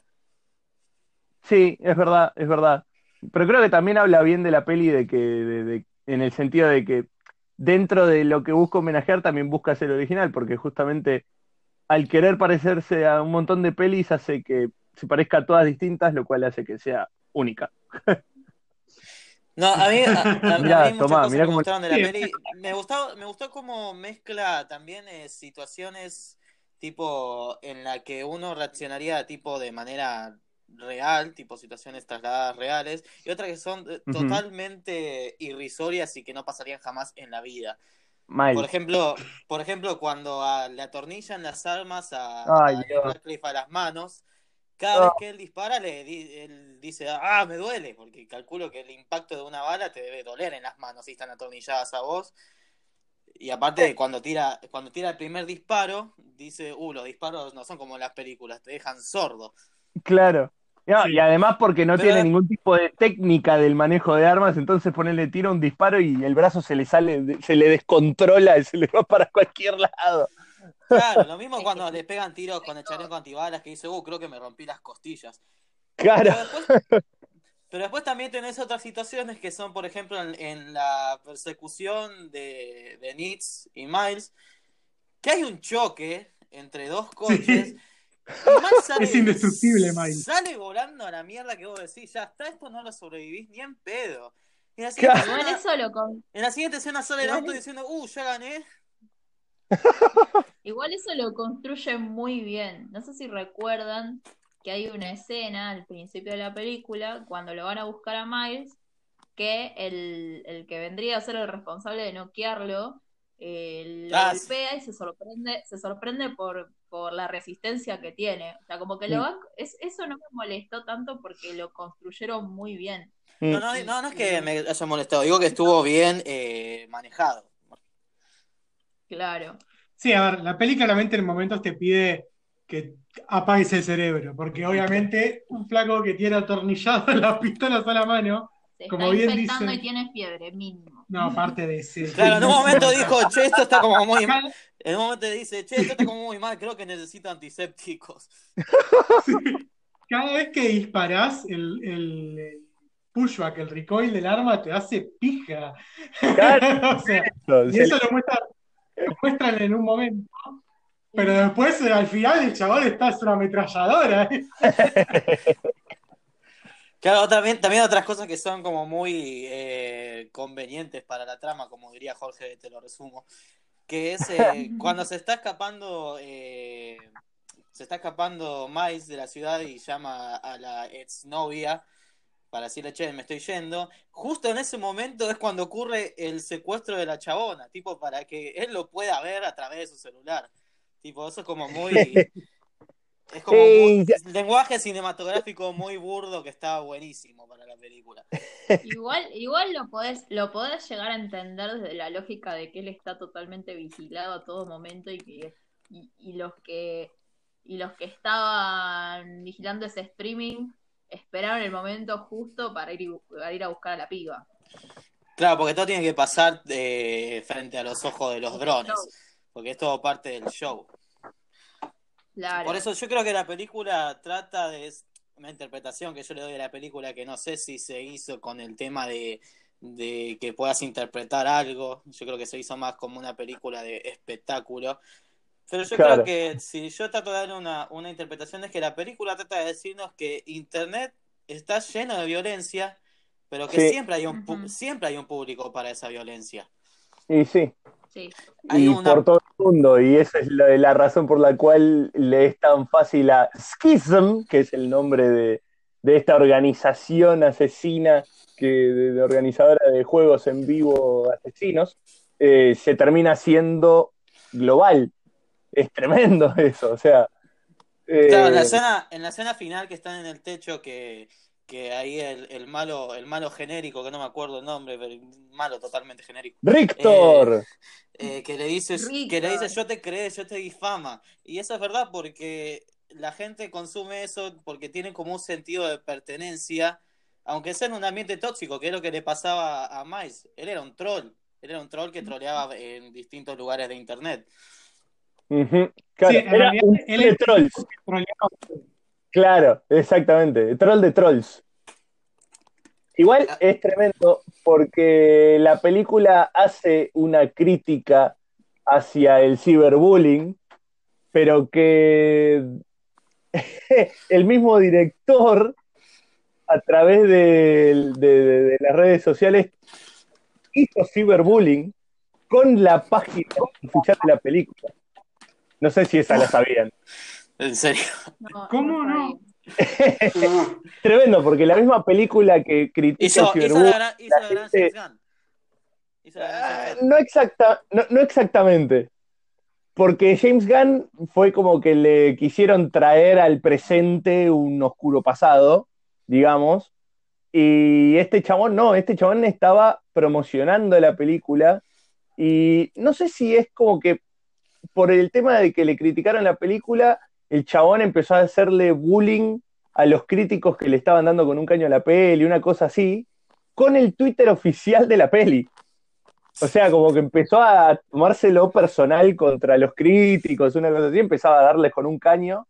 [SPEAKER 4] Sí, es verdad, es verdad. Pero creo que también habla bien de la peli de que, de- de- en el sentido de que dentro de lo que busca homenajear también busca ser original, porque justamente al querer parecerse a un montón de pelis hace que se parezca a todas distintas, lo cual hace que sea única.
[SPEAKER 5] No, a mí, a, a-
[SPEAKER 4] Mirá,
[SPEAKER 5] mí
[SPEAKER 4] tomá,
[SPEAKER 5] cosas
[SPEAKER 4] mirá
[SPEAKER 5] me gustaron de la peli. Me gustó, me gustó cómo mezcla también eh, situaciones tipo en la que uno reaccionaría tipo de manera real, tipo situaciones trasladadas reales, y otras que son eh,
[SPEAKER 4] Ujú.
[SPEAKER 5] totalmente irrisorias y que no pasarían jamás en la vida. Por ejemplo, por ejemplo, cuando a- le atornillan las armas a,
[SPEAKER 4] Ay,
[SPEAKER 5] a a las manos, cada vez que él dispara, le di- él dice, ah, me duele, porque calculo que el impacto de una bala te debe doler en las manos si están atornilladas a vos. Y aparte, cuando tira, cuando tira el primer disparo, dice, uh, los disparos no son como en las películas, te dejan sordo.
[SPEAKER 4] Claro. No,
[SPEAKER 2] Sí.
[SPEAKER 4] Y además porque no
[SPEAKER 5] Pero-
[SPEAKER 4] tiene ningún tipo de técnica del manejo de armas, entonces ponerle tiro un disparo y el brazo se le sale, se le descontrola y se le va para cualquier lado.
[SPEAKER 5] Claro, lo mismo cuando le pegan tiros con el chaleco antibalas que dice, uh, creo que me rompí las costillas.
[SPEAKER 4] Claro.
[SPEAKER 5] Pero después, pero después también tenés otras situaciones que son, por ejemplo, en, en la persecución de, de Nitz y Miles, que hay un choque entre dos coches. Miles sale-
[SPEAKER 2] Es indestructible, Miles.
[SPEAKER 5] Sale volando a la mierda que vos decís, ya está, esto no lo sobrevivís ni en pedo. En la
[SPEAKER 4] Claro.
[SPEAKER 5] siguiente, escena,
[SPEAKER 3] eso lo con-
[SPEAKER 5] en la siguiente escena sale el auto diciendo, uh, ya gané.
[SPEAKER 3] Igual eso lo construye muy bien. No sé si recuerdan que hay una escena al principio de la película, cuando lo van a buscar a Miles, que el, el que vendría a ser el responsable de noquearlo, eh, lo
[SPEAKER 5] Ah, sí.
[SPEAKER 3] golpea y se sorprende, se sorprende por, por la resistencia que tiene. O sea, como que lo
[SPEAKER 4] Mm.
[SPEAKER 3] van- es, eso no me molestó tanto porque lo construyeron muy bien.
[SPEAKER 5] No, no, no, no es que me haya molestado, digo que estuvo bien eh, manejado.
[SPEAKER 3] Claro.
[SPEAKER 2] Sí, a ver, la peli claramente en momentos te pide que apagues el cerebro, porque obviamente un flaco que tiene atornillado las pistolas a la mano,
[SPEAKER 3] Se
[SPEAKER 2] Como
[SPEAKER 3] está
[SPEAKER 2] bien
[SPEAKER 3] infectando
[SPEAKER 2] dicen-
[SPEAKER 3] y tiene fiebre, mínimo.
[SPEAKER 2] no, aparte de ese.
[SPEAKER 5] Claro, en un momento dijo, che, esto está como muy mal. En un momento dice, che, esto está como muy mal, creo que necesito antisépticos.
[SPEAKER 2] cada vez que disparás, el, el, pushback, el recoil del arma te hace pija.
[SPEAKER 4] Claro.
[SPEAKER 2] O sea, y eso lo muestra lo muestran en un momento, pero después eh, al final el chabón está es una ametralladora. ¿eh?
[SPEAKER 5] Claro, también, también otras cosas que son como muy eh, convenientes para la trama, como diría Jorge, te lo resumo, que es eh, cuando se está escapando, eh, se está escapando Miles de la ciudad y llama a la exnovia para decirle, che, me estoy yendo, justo en ese momento es cuando ocurre el secuestro de la chabona, tipo, para que él lo pueda ver a través de su celular. Tipo, eso es como muy... Es como
[SPEAKER 4] ya-
[SPEAKER 5] lenguaje cinematográfico muy burdo que está buenísimo para la película.
[SPEAKER 3] Igual, igual lo podés, lo podés llegar a entender desde la lógica de que él está totalmente vigilado a todo momento y que y, y los que y los que estaban vigilando ese streaming esperaron el momento justo para ir, para ir a buscar a la piba.
[SPEAKER 5] Claro, porque todo tiene que pasar eh, frente a los ojos de los drones, porque es todo parte del show.
[SPEAKER 3] Claro.
[SPEAKER 5] Por eso yo creo que la película trata de una interpretación que yo le doy a la película que no sé si se hizo con el tema de, de que puedas interpretar algo. Yo creo que se hizo más como una película de espectáculo. Pero yo
[SPEAKER 4] Claro.
[SPEAKER 5] creo que si yo trato de darle una, una interpretación es que la película trata de decirnos que Internet está lleno de violencia, pero que
[SPEAKER 4] Sí.
[SPEAKER 5] siempre hay un siempre hay un público para esa violencia.
[SPEAKER 4] Y sí,
[SPEAKER 3] Sí.
[SPEAKER 5] Hay
[SPEAKER 4] y
[SPEAKER 5] una-
[SPEAKER 4] por todo el mundo, y esa es la, la razón por la cual le es tan fácil a Schism, que es el nombre de, de esta organización asesina, que, de, de organizadora de juegos en vivo asesinos, eh, se termina siendo global. Es tremendo eso, o sea. eh,
[SPEAKER 5] Claro, en la escena, en la escena final que están en el techo, que, que ahí el, el malo, el malo genérico, que no me acuerdo el nombre, pero malo totalmente genérico,
[SPEAKER 4] Rictor,
[SPEAKER 5] eh, que le dice, que le dice yo te creé, yo te difama. Y eso es verdad porque la gente consume eso porque tiene como un sentido de pertenencia, aunque sea en un ambiente tóxico, que es lo que le pasaba a Miles. Él era un troll, él era un troll que troleaba en distintos lugares de internet.
[SPEAKER 4] Claro,
[SPEAKER 2] Sí, en
[SPEAKER 4] era
[SPEAKER 2] realidad,
[SPEAKER 4] un
[SPEAKER 2] él
[SPEAKER 4] de
[SPEAKER 2] es-
[SPEAKER 4] trolls. Claro, exactamente. Troll de trolls. Igual
[SPEAKER 5] Ah.
[SPEAKER 4] es tremendo porque la película hace una crítica hacia el ciberbullying, pero que el mismo director, a través de, de- de- de las redes sociales, hizo ciberbullying con la página oficial de la película. No sé si esa la sabían.
[SPEAKER 5] En serio.
[SPEAKER 3] No,
[SPEAKER 2] ¿Cómo no?
[SPEAKER 4] Tremendo, porque la misma película que critica
[SPEAKER 5] Hizo, la gran, hizo la gran
[SPEAKER 4] gente-
[SPEAKER 5] James Gunn. Hizo la gran
[SPEAKER 4] ah, no, exacta, no, no exactamente. Porque James Gunn fue como que le quisieron traer al presente un oscuro pasado, digamos. Y este chabón no, este chabón estaba promocionando la película. Y no sé si es como que por el tema de que le criticaron la película, el chabón empezó a hacerle bullying a los críticos que le estaban dando con un caño a la peli, una cosa así, con el Twitter oficial de la peli. O sea, como que empezó a tomárselo personal contra los críticos, una cosa así, empezaba a darles con un caño,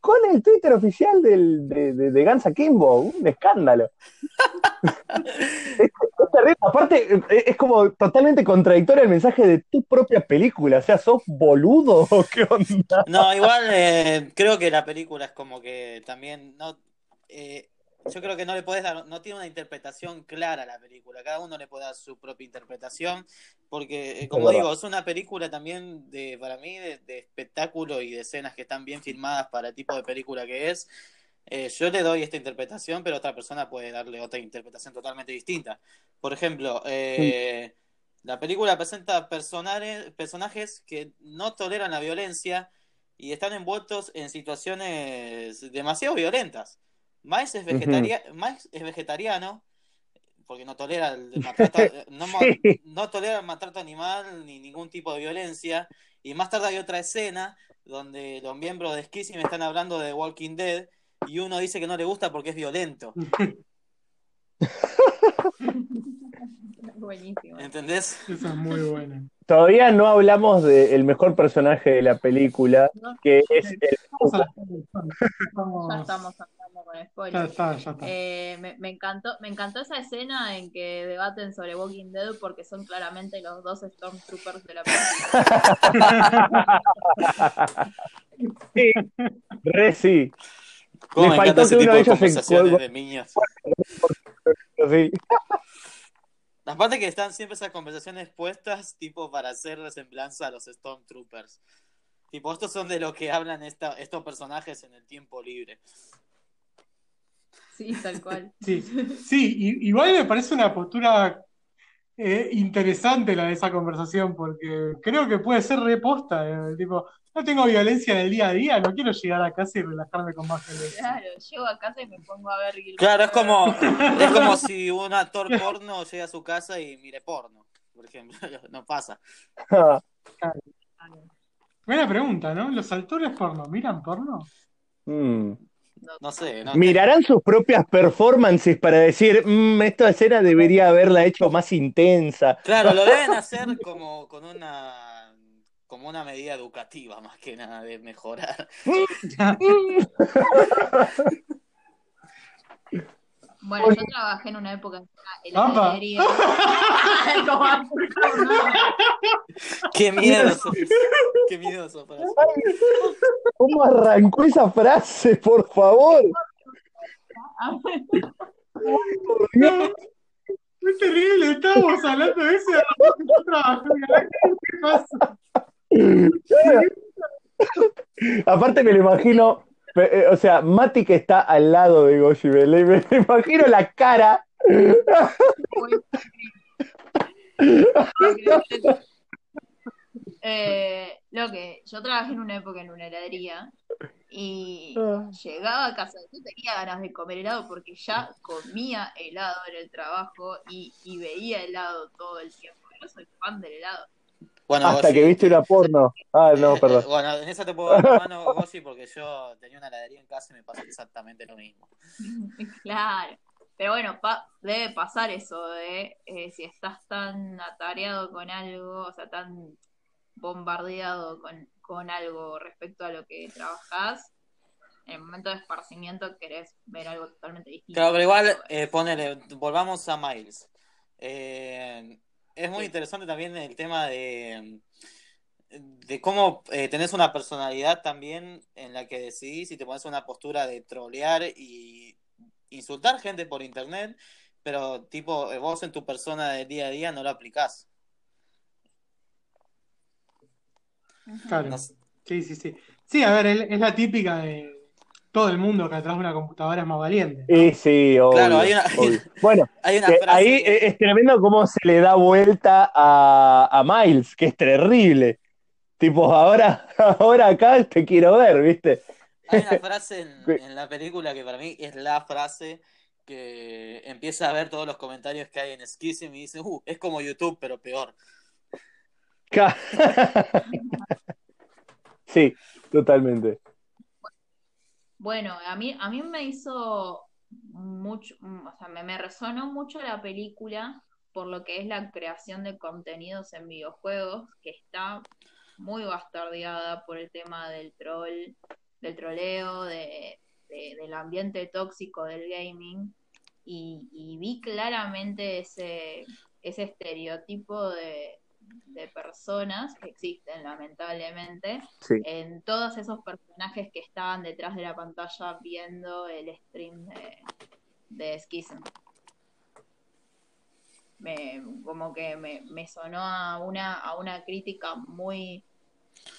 [SPEAKER 4] con el Twitter oficial del, de, de, Guns Akimbo, un escándalo. es, es. Aparte, es, es como totalmente contradictorio el mensaje de tu propia película, o sea, ¿sos boludo o qué onda?
[SPEAKER 5] No, igual eh, creo que la película es como que también no eh, yo creo que no le puedes dar, no tiene una interpretación clara la película, cada uno le puede dar su propia interpretación, porque eh, como digo, es una película también de, para mí, de, de espectáculo y de escenas que están bien filmadas para el tipo de película que es. Eh, yo le doy esta interpretación, pero otra persona puede darle otra interpretación totalmente distinta. Por ejemplo, eh, la película presenta personajes que no toleran la violencia y están envueltos en situaciones demasiado violentas. Miles es, vegetaria- Miles es vegetariano porque no tolera el maltrato, no,
[SPEAKER 4] Sí.
[SPEAKER 5] no tolera el maltrato animal ni ningún tipo de violencia. Y más tarde hay otra escena donde los miembros de Skissy me están hablando de Walking Dead y uno dice que no le gusta porque es violento.
[SPEAKER 3] Buenísimo.
[SPEAKER 5] ¿Entendés?
[SPEAKER 2] Esa es muy buena.
[SPEAKER 4] Todavía no hablamos del mejor personaje de la película,
[SPEAKER 3] No,
[SPEAKER 4] que es el
[SPEAKER 3] ya estamos hablando con con
[SPEAKER 2] Ya
[SPEAKER 3] spoilers.
[SPEAKER 2] está, ya está.
[SPEAKER 3] Eh, me, me encantó, me encantó esa escena en que debaten sobre Walking Dead porque son claramente los dos Stormtroopers de la película.
[SPEAKER 4] Sí, re sí.
[SPEAKER 5] ¿Cómo
[SPEAKER 4] Le
[SPEAKER 5] me
[SPEAKER 4] faltó
[SPEAKER 5] encanta ese
[SPEAKER 4] que
[SPEAKER 5] tipo
[SPEAKER 4] uno de
[SPEAKER 5] de
[SPEAKER 4] ellos se
[SPEAKER 5] de niños?
[SPEAKER 4] sí.
[SPEAKER 5] Aparte que están siempre esas conversaciones puestas tipo para hacer semblanza a los Stormtroopers. Tipo, estos son de lo que hablan esta, estos personajes en el tiempo libre.
[SPEAKER 3] Sí, tal cual.
[SPEAKER 2] Sí, sí, y- igual me parece una postura eh, interesante la de esa conversación, porque creo que puede ser reposta. eh, tipo, no tengo violencia en el día a día, no quiero llegar a casa y relajarme con más violencia.
[SPEAKER 3] Claro, llego a casa y me pongo a ver Gilmore
[SPEAKER 5] Claro, es como, es como si un actor porno llega a su casa y mire porno, por ejemplo. No pasa.
[SPEAKER 2] Buena pregunta, ¿no? ¿Los actores porno miran porno?
[SPEAKER 4] Mm.
[SPEAKER 5] No sé, ¿no?
[SPEAKER 4] ¿Mirarán sus propias performances para decir, "Mm, esta escena debería haberla hecho más intensa?
[SPEAKER 5] Claro, lo deben hacer como con una como una medida educativa más que nada de mejorar.
[SPEAKER 3] Bueno, yo trabajé en una época en adulto, ¿no?
[SPEAKER 5] Qué miedo. Qué miedo para eso.
[SPEAKER 4] ¿Cómo arrancó esa frase, por favor? Por Dios.
[SPEAKER 2] Es terrible, estábamos hablando de eso yo trabajé en una- ¿Qué pasa?
[SPEAKER 4] Aparte me lo imagino, eh, o sea, Mati que está al lado de Goshi me lo imagino la cara.
[SPEAKER 3] Eh, lo que yo trabajé en una época en una heladería y llegaba a casa, yo tenía ganas de comer helado porque ya comía helado en el trabajo y, y veía helado todo el tiempo. Yo soy fan del helado.
[SPEAKER 5] Bueno,
[SPEAKER 4] Hasta que viste una porno. Ah, no, perdón.
[SPEAKER 5] Bueno, en esa te puedo dar la mano, Goshi, porque yo tenía una heladería en casa y me pasó exactamente lo mismo.
[SPEAKER 3] Claro. Pero bueno, pa- debe pasar eso de eh, si estás tan atareado con algo, o sea, tan bombardeado con, con algo respecto a lo que trabajás, en el momento de esparcimiento querés ver algo totalmente distinto.
[SPEAKER 5] Claro, pero igual, eh, ponele, volvamos a Miles. Eh, es muy interesante también el tema de, de cómo eh, tenés una personalidad también en la que decidís y te pones una postura de trolear y insultar gente por internet, pero tipo, vos en tu persona del día a día no lo aplicás.
[SPEAKER 2] Claro.
[SPEAKER 5] No sé.
[SPEAKER 2] Sí, sí, sí. Sí, a ver, es es la típica de todo el mundo que atrás de una computadora es más valiente. ¿no?
[SPEAKER 4] Y sí, obvio,
[SPEAKER 5] Claro, hay una-
[SPEAKER 4] obvio. Bueno,
[SPEAKER 5] Hay una
[SPEAKER 4] que
[SPEAKER 5] frase
[SPEAKER 4] ahí
[SPEAKER 5] que-
[SPEAKER 4] eh, es tremendo cómo se le da vuelta a, a Miles, que es terrible. Tipo, ahora, ahora acá te quiero ver, ¿viste?
[SPEAKER 5] Hay una frase en, la película que para mí es la frase que empieza a ver todos los comentarios que hay en Skissing y dice, uh, es como YouTube, pero peor.
[SPEAKER 4] Sí, totalmente.
[SPEAKER 3] Bueno, a mí, a mí me hizo mucho, mm, o sea, me, me resonó mucho la película por lo que es la creación de contenidos en videojuegos, que está muy bastardeada por el tema del troll, del troleo, de, de- del ambiente tóxico del gaming, y, y vi claramente ese, ese estereotipo de, de personas que existen, lamentablemente,
[SPEAKER 4] Sí.
[SPEAKER 3] en todos esos personajes que estaban detrás de la pantalla viendo el stream de, de Schism. Me, como que me, me sonó a una, a una crítica muy,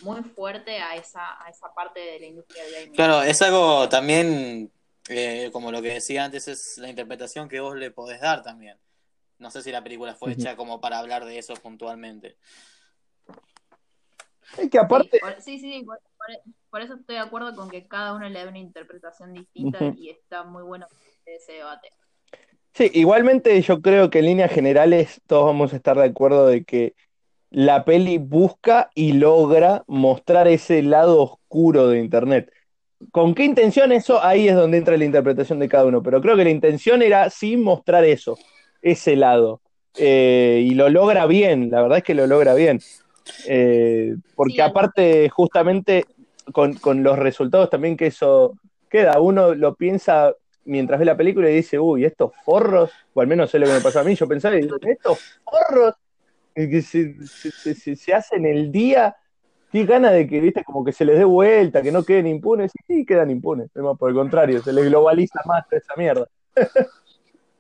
[SPEAKER 3] muy fuerte a esa, a esa parte de la industria del gaming.
[SPEAKER 5] Claro, es algo también, eh, como lo que decía antes, es la interpretación que vos le podés dar también. No sé si la película fue hecha como para hablar de eso puntualmente.
[SPEAKER 4] Es que aparte,
[SPEAKER 3] Sí, por, sí, sí, por, por- por eso estoy de acuerdo con que cada uno le da una interpretación distinta y está muy bueno ese debate.
[SPEAKER 4] Sí, igualmente yo creo que en líneas generales todos vamos a estar de acuerdo de que la peli busca y logra mostrar ese lado oscuro de Internet. ¿Con qué intención eso? Ahí es donde entra la interpretación de cada uno, pero creo que la intención era sí mostrar eso, ese lado. Eh, y lo logra bien, la verdad es que lo logra bien. Eh, porque
[SPEAKER 3] Sí,
[SPEAKER 4] aparte, justamente con, con los resultados también que eso queda. Uno lo piensa mientras ve la película y dice, uy, estos forros, o al menos es lo que me pasó a mí, yo pensaba y digo, estos forros que se, se, se- hacen el día, qué gana de que, viste, como que se les dé vuelta, que no queden impunes, y sí, quedan impunes, por el contrario, se les globaliza más esa mierda.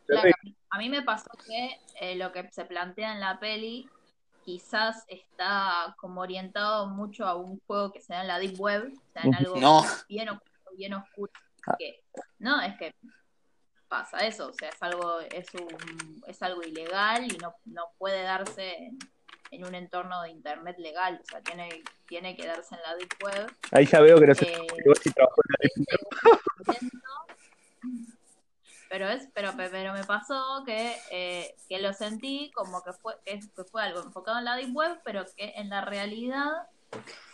[SPEAKER 3] Claro, a mí- me pasó que eh, lo que se plantea en la peli quizás está como orientado mucho a un juego que se da en la Deep Web, o sea, en algo
[SPEAKER 5] No.
[SPEAKER 3] bien oculto, bien oscuro. Que, no, es que pasa eso, o sea, es algo, es un, es algo ilegal y no, no puede darse en, en un entorno de internet legal, o sea, tiene, tiene que darse en la Deep Web.
[SPEAKER 4] Ahí ya veo que no sé
[SPEAKER 3] Eh,
[SPEAKER 4] trabajó en la
[SPEAKER 3] ese momento, pero es pero pe- pero me pasó que, eh, que lo sentí como que fue que, que fue algo enfocado en la deep web pero que en la realidad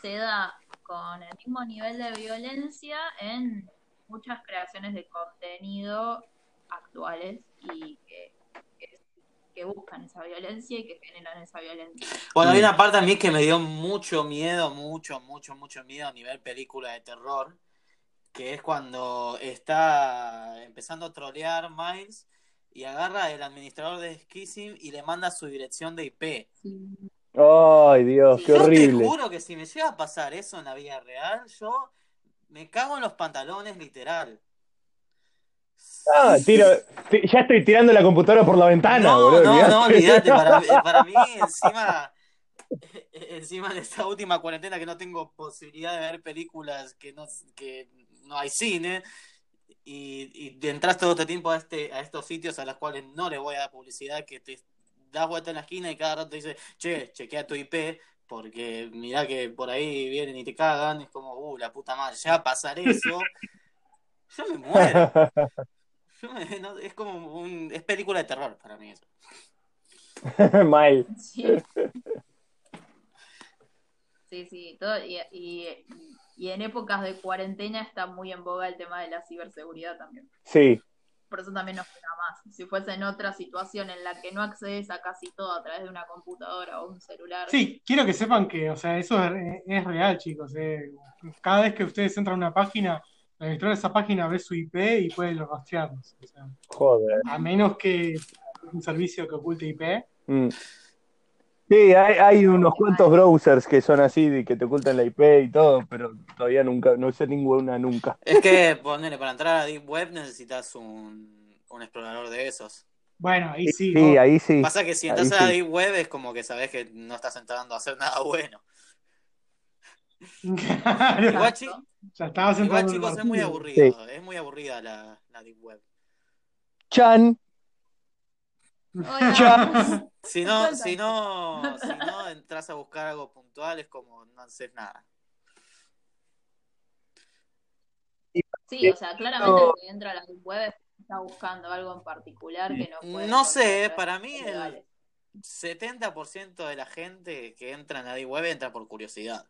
[SPEAKER 3] se da con el mismo nivel de violencia en muchas creaciones de contenido actuales y que, que, que buscan esa violencia y que generan esa violencia.
[SPEAKER 5] Bueno, hay una parte a mí que me dio mucho miedo, mucho, mucho, mucho miedo a nivel película de terror, que es cuando está empezando a trolear Miles y agarra el administrador de Skissing y le manda su dirección de IP.
[SPEAKER 4] Ay, Dios, qué
[SPEAKER 5] Yo te
[SPEAKER 4] horrible.
[SPEAKER 5] juro que si me llega a pasar eso en la vida real, yo me cago en los pantalones, literal.
[SPEAKER 4] Ah, tiro, ti- ya estoy tirando la computadora por la ventana,
[SPEAKER 5] no,
[SPEAKER 4] boludo.
[SPEAKER 5] no, no, olvídate. Para, mí- para mí, encima, encima en esta última cuarentena que no tengo posibilidad de ver películas que no, que no hay cine, y, y entras todo este tiempo a, este, a estos sitios a los cuales no le voy a dar publicidad, que te das vuelta en la esquina y cada rato te dice, che, chequea tu IP, porque mirá que por ahí vienen y te cagan, es como, uh, la puta madre, ya va a pasar eso, yo me muero. Yo me- no, es como un, es película de terror para mí eso.
[SPEAKER 4] Mal.
[SPEAKER 3] Sí. Sí, sí, todo, y, y, y en épocas de cuarentena está muy en boga el tema de la ciberseguridad también.
[SPEAKER 4] Sí,
[SPEAKER 3] Por eso también nos queda más. Si fuese en otra situación en la que no accedes a casi todo a través de una computadora o un celular.
[SPEAKER 2] Sí, quiero que sepan que, o sea, eso es, es real, chicos. eh. Cada vez que ustedes entran a una página, el administrador de esa página ve su IP y puede rastrearlos. O sea,
[SPEAKER 4] joder.
[SPEAKER 2] a menos que un servicio que oculte IP.
[SPEAKER 4] Mm. Sí, hay, hay unos cuantos browsers que son así, de que te ocultan la IP y todo, pero todavía nunca, no usé ninguna nunca.
[SPEAKER 5] Es que, ponele, para entrar a Deep Web necesitas un, un explorador de esos.
[SPEAKER 2] Bueno, ahí sí.
[SPEAKER 4] Sí,
[SPEAKER 2] ¿no?
[SPEAKER 4] ahí sí.
[SPEAKER 5] Pasa que si
[SPEAKER 4] Ahí
[SPEAKER 5] entras a la
[SPEAKER 4] sí.
[SPEAKER 5] Deep Web es como que sabes que no estás entrando a hacer nada bueno.
[SPEAKER 2] Claro,
[SPEAKER 5] Igual, chi-
[SPEAKER 2] ya estabas
[SPEAKER 5] igual chicos, es muy aburrido, es muy aburrida la, la Deep Web.
[SPEAKER 4] Chan,
[SPEAKER 5] Si no, si no, si no entras a buscar algo puntual es como no haces nada.
[SPEAKER 3] Sí, o sea, claramente el que entra a la web está buscando algo en particular que no puede.
[SPEAKER 5] No sé, para mí el-
[SPEAKER 3] legales.
[SPEAKER 5] 70% de la gente que entra en la Web entra por curiosidad.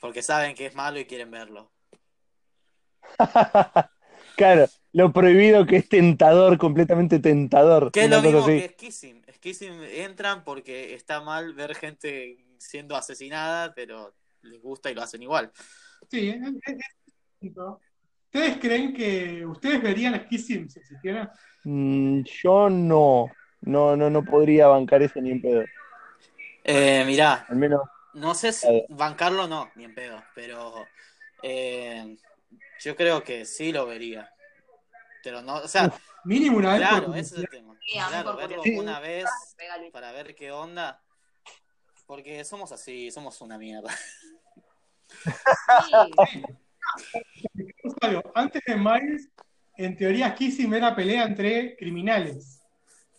[SPEAKER 5] Porque saben que es malo y quieren verlo.
[SPEAKER 4] Claro, lo prohibido que es tentador, completamente tentador.
[SPEAKER 5] Que es lo mismo
[SPEAKER 4] así.
[SPEAKER 5] que Skissing. Skissing entran porque está mal ver gente siendo asesinada, pero les gusta y lo hacen igual.
[SPEAKER 2] Sí, es- es- es- ¿Ustedes creen que ustedes verían Skissing si existiera?
[SPEAKER 4] Mm, yo no, no, no, no podría bancar eso ni en pedo.
[SPEAKER 5] Eh, mirá,
[SPEAKER 4] Al menos,
[SPEAKER 5] no sé si bancarlo no, ni en pedo, pero eh, yo creo que sí lo vería. Pero no, o sea,
[SPEAKER 2] Mínimo una vez por
[SPEAKER 5] claro, ese es el tema.
[SPEAKER 3] Sí,
[SPEAKER 5] Claro, verlo una vez para ver qué onda. Porque somos así, somos una mierda.
[SPEAKER 2] Antes de Miles, en teoría Skissing era pelea entre criminales,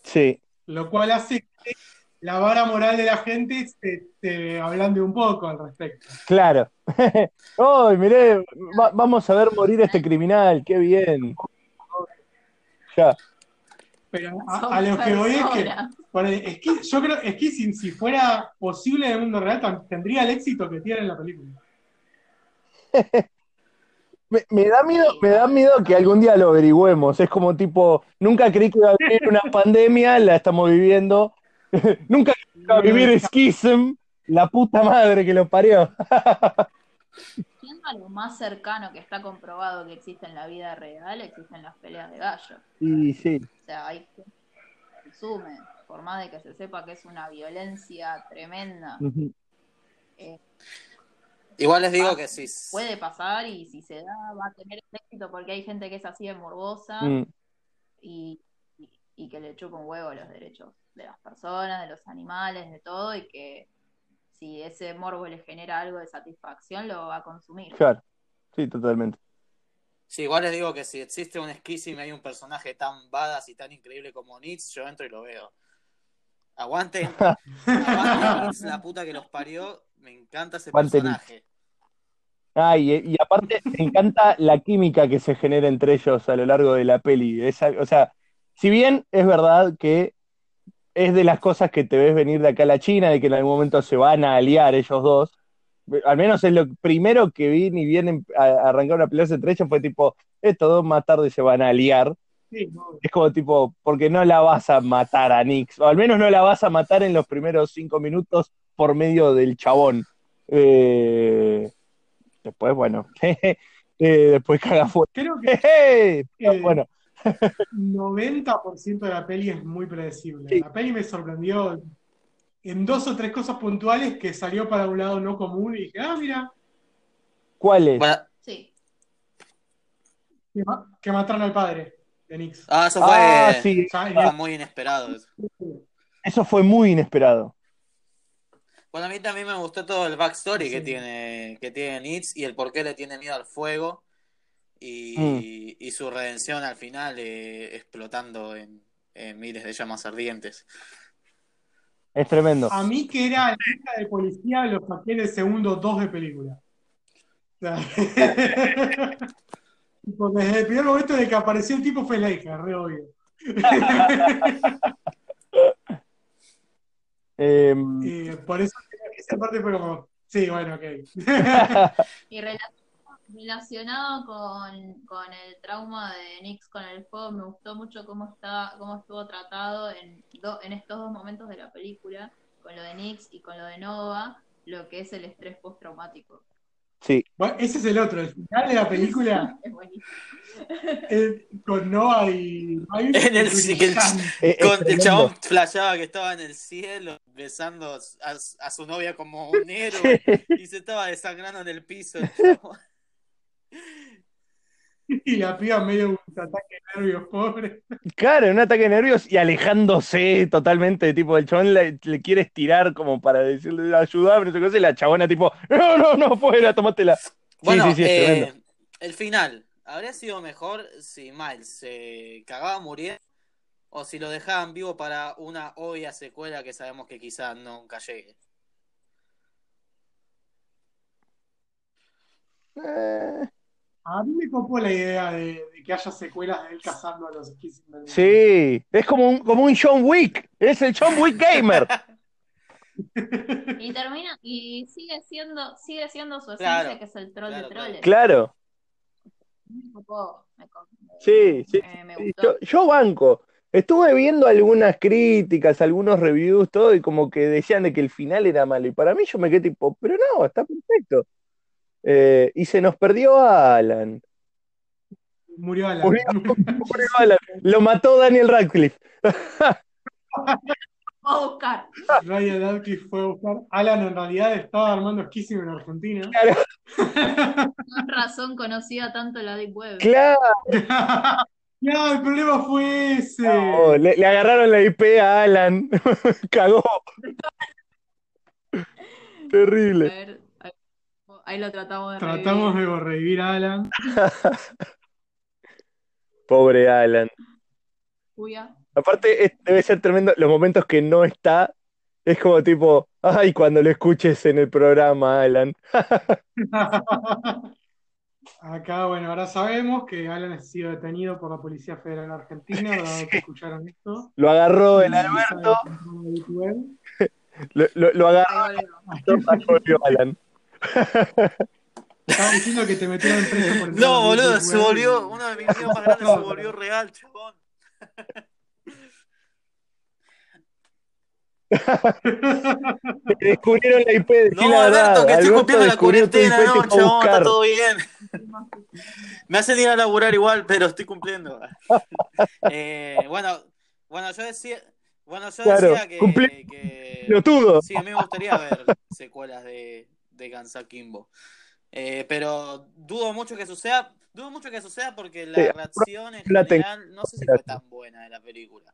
[SPEAKER 4] sí.
[SPEAKER 2] lo cual hace que la vara moral de la gente se, se ablande un poco al respecto.
[SPEAKER 4] Claro. ¡Ay, miré! va- vamos a ver morir a este criminal, qué bien. Ya.
[SPEAKER 2] Pero a, a lo que voy es que. Bueno, es que yo creo es que si, si fuera posible en el mundo real, tendría el éxito que tiene en la película.
[SPEAKER 4] Me, me da miedo, me da miedo que algún día lo averigüemos. Es como tipo, nunca creí que iba a vivir una pandemia, la estamos viviendo. nunca creí que iba a vivir Schism, la puta madre que lo parió.
[SPEAKER 3] Yendo a lo más cercano que está comprobado que existe en la vida real, existen las peleas de gallo.
[SPEAKER 4] Y sí,
[SPEAKER 3] O sea, hay que consume, por más de que se sepa que es una violencia tremenda, eh,
[SPEAKER 5] Igual les digo que sí.
[SPEAKER 3] puede pasar y si se da va a tener éxito porque hay gente que es así de morbosa
[SPEAKER 4] mm,
[SPEAKER 3] y, y- y que le chupa un huevo a los derechos de las personas, de los animales, de todo y que si ese morbo le genera algo de satisfacción lo va a consumir.
[SPEAKER 4] claro, sí, totalmente.
[SPEAKER 5] Sí, igual les digo que si existe un Skissy y hay un personaje tan badass y tan increíble como Nitz, yo entro y lo veo. Aguanten, aguanten Nitz, la puta que los parió. Me encanta ese
[SPEAKER 4] Aguante
[SPEAKER 5] personaje.
[SPEAKER 4] Ah, y, y aparte me encanta la química que se genera entre ellos a lo largo de la peli. Es o sea, si bien es verdad que es de las cosas que te ves venir de acá a la China, de que en algún momento se van a aliar ellos dos, al menos es lo primero que vi ni bien a- arrancar una pelea entre ellos fue tipo, estos dos más tarde se van a aliar.
[SPEAKER 2] Sí, no,
[SPEAKER 4] Es como tipo, porque no la vas a matar a Nix, o al menos no la vas a matar en los primeros cinco minutos por medio del chabón. Eh, después, bueno, eh, después caga fuego.
[SPEAKER 2] Creo que
[SPEAKER 4] Eh,
[SPEAKER 2] Eh,
[SPEAKER 4] bueno,
[SPEAKER 2] 90% de la peli es muy predecible.
[SPEAKER 4] Sí.
[SPEAKER 2] La peli me sorprendió en dos o tres cosas puntuales que salió para un lado no común y dije, ah, mira,
[SPEAKER 4] ¿cuál es?
[SPEAKER 5] Bueno,
[SPEAKER 3] Sí,
[SPEAKER 2] que, ma- que mataron al padre de Nix.
[SPEAKER 5] ah, eso fue
[SPEAKER 4] Ah, sí,
[SPEAKER 5] ah, muy inesperado. eso.
[SPEAKER 4] eso fue muy inesperado.
[SPEAKER 5] Bueno, a mí también me gustó todo el backstory que
[SPEAKER 2] Sí.
[SPEAKER 5] tiene que tiene Nitz y el por qué le tiene miedo al fuego y,
[SPEAKER 4] Mm.
[SPEAKER 5] y su redención al final eh, explotando en, en miles de llamas ardientes.
[SPEAKER 4] Es tremendo.
[SPEAKER 2] A mí que era la hija de policía lo saqué en el segundo dos de película. O sea, desde el primer momento de que apareció el tipo fue la hija, re obvio.
[SPEAKER 4] Eh,
[SPEAKER 2] Eh, por eso esa parte fue como, sí, bueno, ok.
[SPEAKER 3] y rela- relacionado con, con el trauma de Nix con el fuego, me gustó mucho cómo está, cómo estuvo tratado en, do- en estos dos momentos de la película, con lo de Nix y con lo de Nova, lo que es el estrés postraumático.
[SPEAKER 4] sí,
[SPEAKER 2] Bueno, ese es el otro, el final de la película
[SPEAKER 3] Es buenísimo.
[SPEAKER 2] eh, con Noah y Miles
[SPEAKER 5] En el- que el-
[SPEAKER 4] eh, es
[SPEAKER 5] Con, el chabón flasheaba que estaba en el cielo besando a, a su novia como un héroe y se estaba desangrando en el piso. el chabón.
[SPEAKER 2] Y la piba medio un ataque de nervios, pobre.
[SPEAKER 4] Claro, un ataque de nervios y alejándose totalmente, tipo, el chabón le, le quiere estirar como para decirle, ayúdame, no sé qué cosa, y la chabona tipo, no, no, no, fuera, tómatela. Sí,
[SPEAKER 5] Bueno,
[SPEAKER 4] sí, sí,
[SPEAKER 5] eh, el final. ¿Habría sido mejor si Miles se cagaba muriendo o si lo dejaban vivo para una obvia secuela que sabemos que quizás nunca llegue?
[SPEAKER 4] Eh,
[SPEAKER 2] A mí me copó la idea de, de que haya secuelas de él cazando a los Kissing Bell.
[SPEAKER 4] sí, es como un, como un John Wick, es el John Wick Gamer.
[SPEAKER 3] Y termina, y sigue siendo, sigue siendo su esencia,
[SPEAKER 5] Claro,
[SPEAKER 3] que es el troll
[SPEAKER 5] claro,
[SPEAKER 3] de troles.
[SPEAKER 4] Claro,
[SPEAKER 3] Me copó, me copó,
[SPEAKER 4] sí, sí.
[SPEAKER 3] me gustó.
[SPEAKER 4] Yo, yo banco. Estuve viendo algunas críticas, algunos reviews, todo, y como que decían de que el final era malo. Y para mí yo me quedé tipo, pero no, está perfecto. Eh, y se nos perdió Alan.
[SPEAKER 2] Murió Alan.
[SPEAKER 4] Murió, murió Alan. Lo mató Daniel Radcliffe.
[SPEAKER 3] Vamos a buscar.
[SPEAKER 2] Ryan Radcliffe fue a buscar. Alan en realidad estaba armando Kissing en Argentina.
[SPEAKER 3] Con razón conocía tanto la Deep Web.
[SPEAKER 4] Claro,
[SPEAKER 2] No, el problema fue ese.
[SPEAKER 4] Oh, le, le agarraron la IP a Alan. Cagó.
[SPEAKER 3] A
[SPEAKER 4] Terrible.
[SPEAKER 3] Ahí, lo tratamos de
[SPEAKER 2] Tratamos
[SPEAKER 3] revivir.
[SPEAKER 2] de revivir a Alan.
[SPEAKER 4] Pobre Alan.
[SPEAKER 3] Julia.
[SPEAKER 4] Aparte, es- debe ser tremendo los momentos que no está. Es como tipo, ay, cuando lo escuches en el programa, Alan.
[SPEAKER 2] Acá, bueno, ahora sabemos que Alan ha sido detenido por la Policía Federal Argentina, que escucharon esto.
[SPEAKER 4] Lo agarró el Alberto, lo, lo- lo agarró, Alan.
[SPEAKER 2] Estaba diciendo que te metieron preso por
[SPEAKER 5] No, boludo, se volvió, uno de mis miedos más grandes se volvió real, chabón.
[SPEAKER 4] Descubrieron la IP, decí
[SPEAKER 5] No,
[SPEAKER 4] la verdad.
[SPEAKER 5] Alberto, que estoy
[SPEAKER 4] Alberto
[SPEAKER 5] cumpliendo la cuarentena, no,
[SPEAKER 4] te
[SPEAKER 5] chabón, está todo bien. Me hacen ir a laburar igual, pero estoy cumpliendo. Eh, bueno, bueno, yo decía, bueno, yo
[SPEAKER 4] Claro,
[SPEAKER 5] decía que, que-
[SPEAKER 4] Pelotudo.
[SPEAKER 5] sí, a mí me gustaría ver secuelas de, de Gansa Kimbo. Eh, pero dudo mucho que suceda, dudo mucho que suceda porque la
[SPEAKER 4] Sí,
[SPEAKER 5] reacción en
[SPEAKER 4] la
[SPEAKER 5] general no sé si fue tan buena de la película.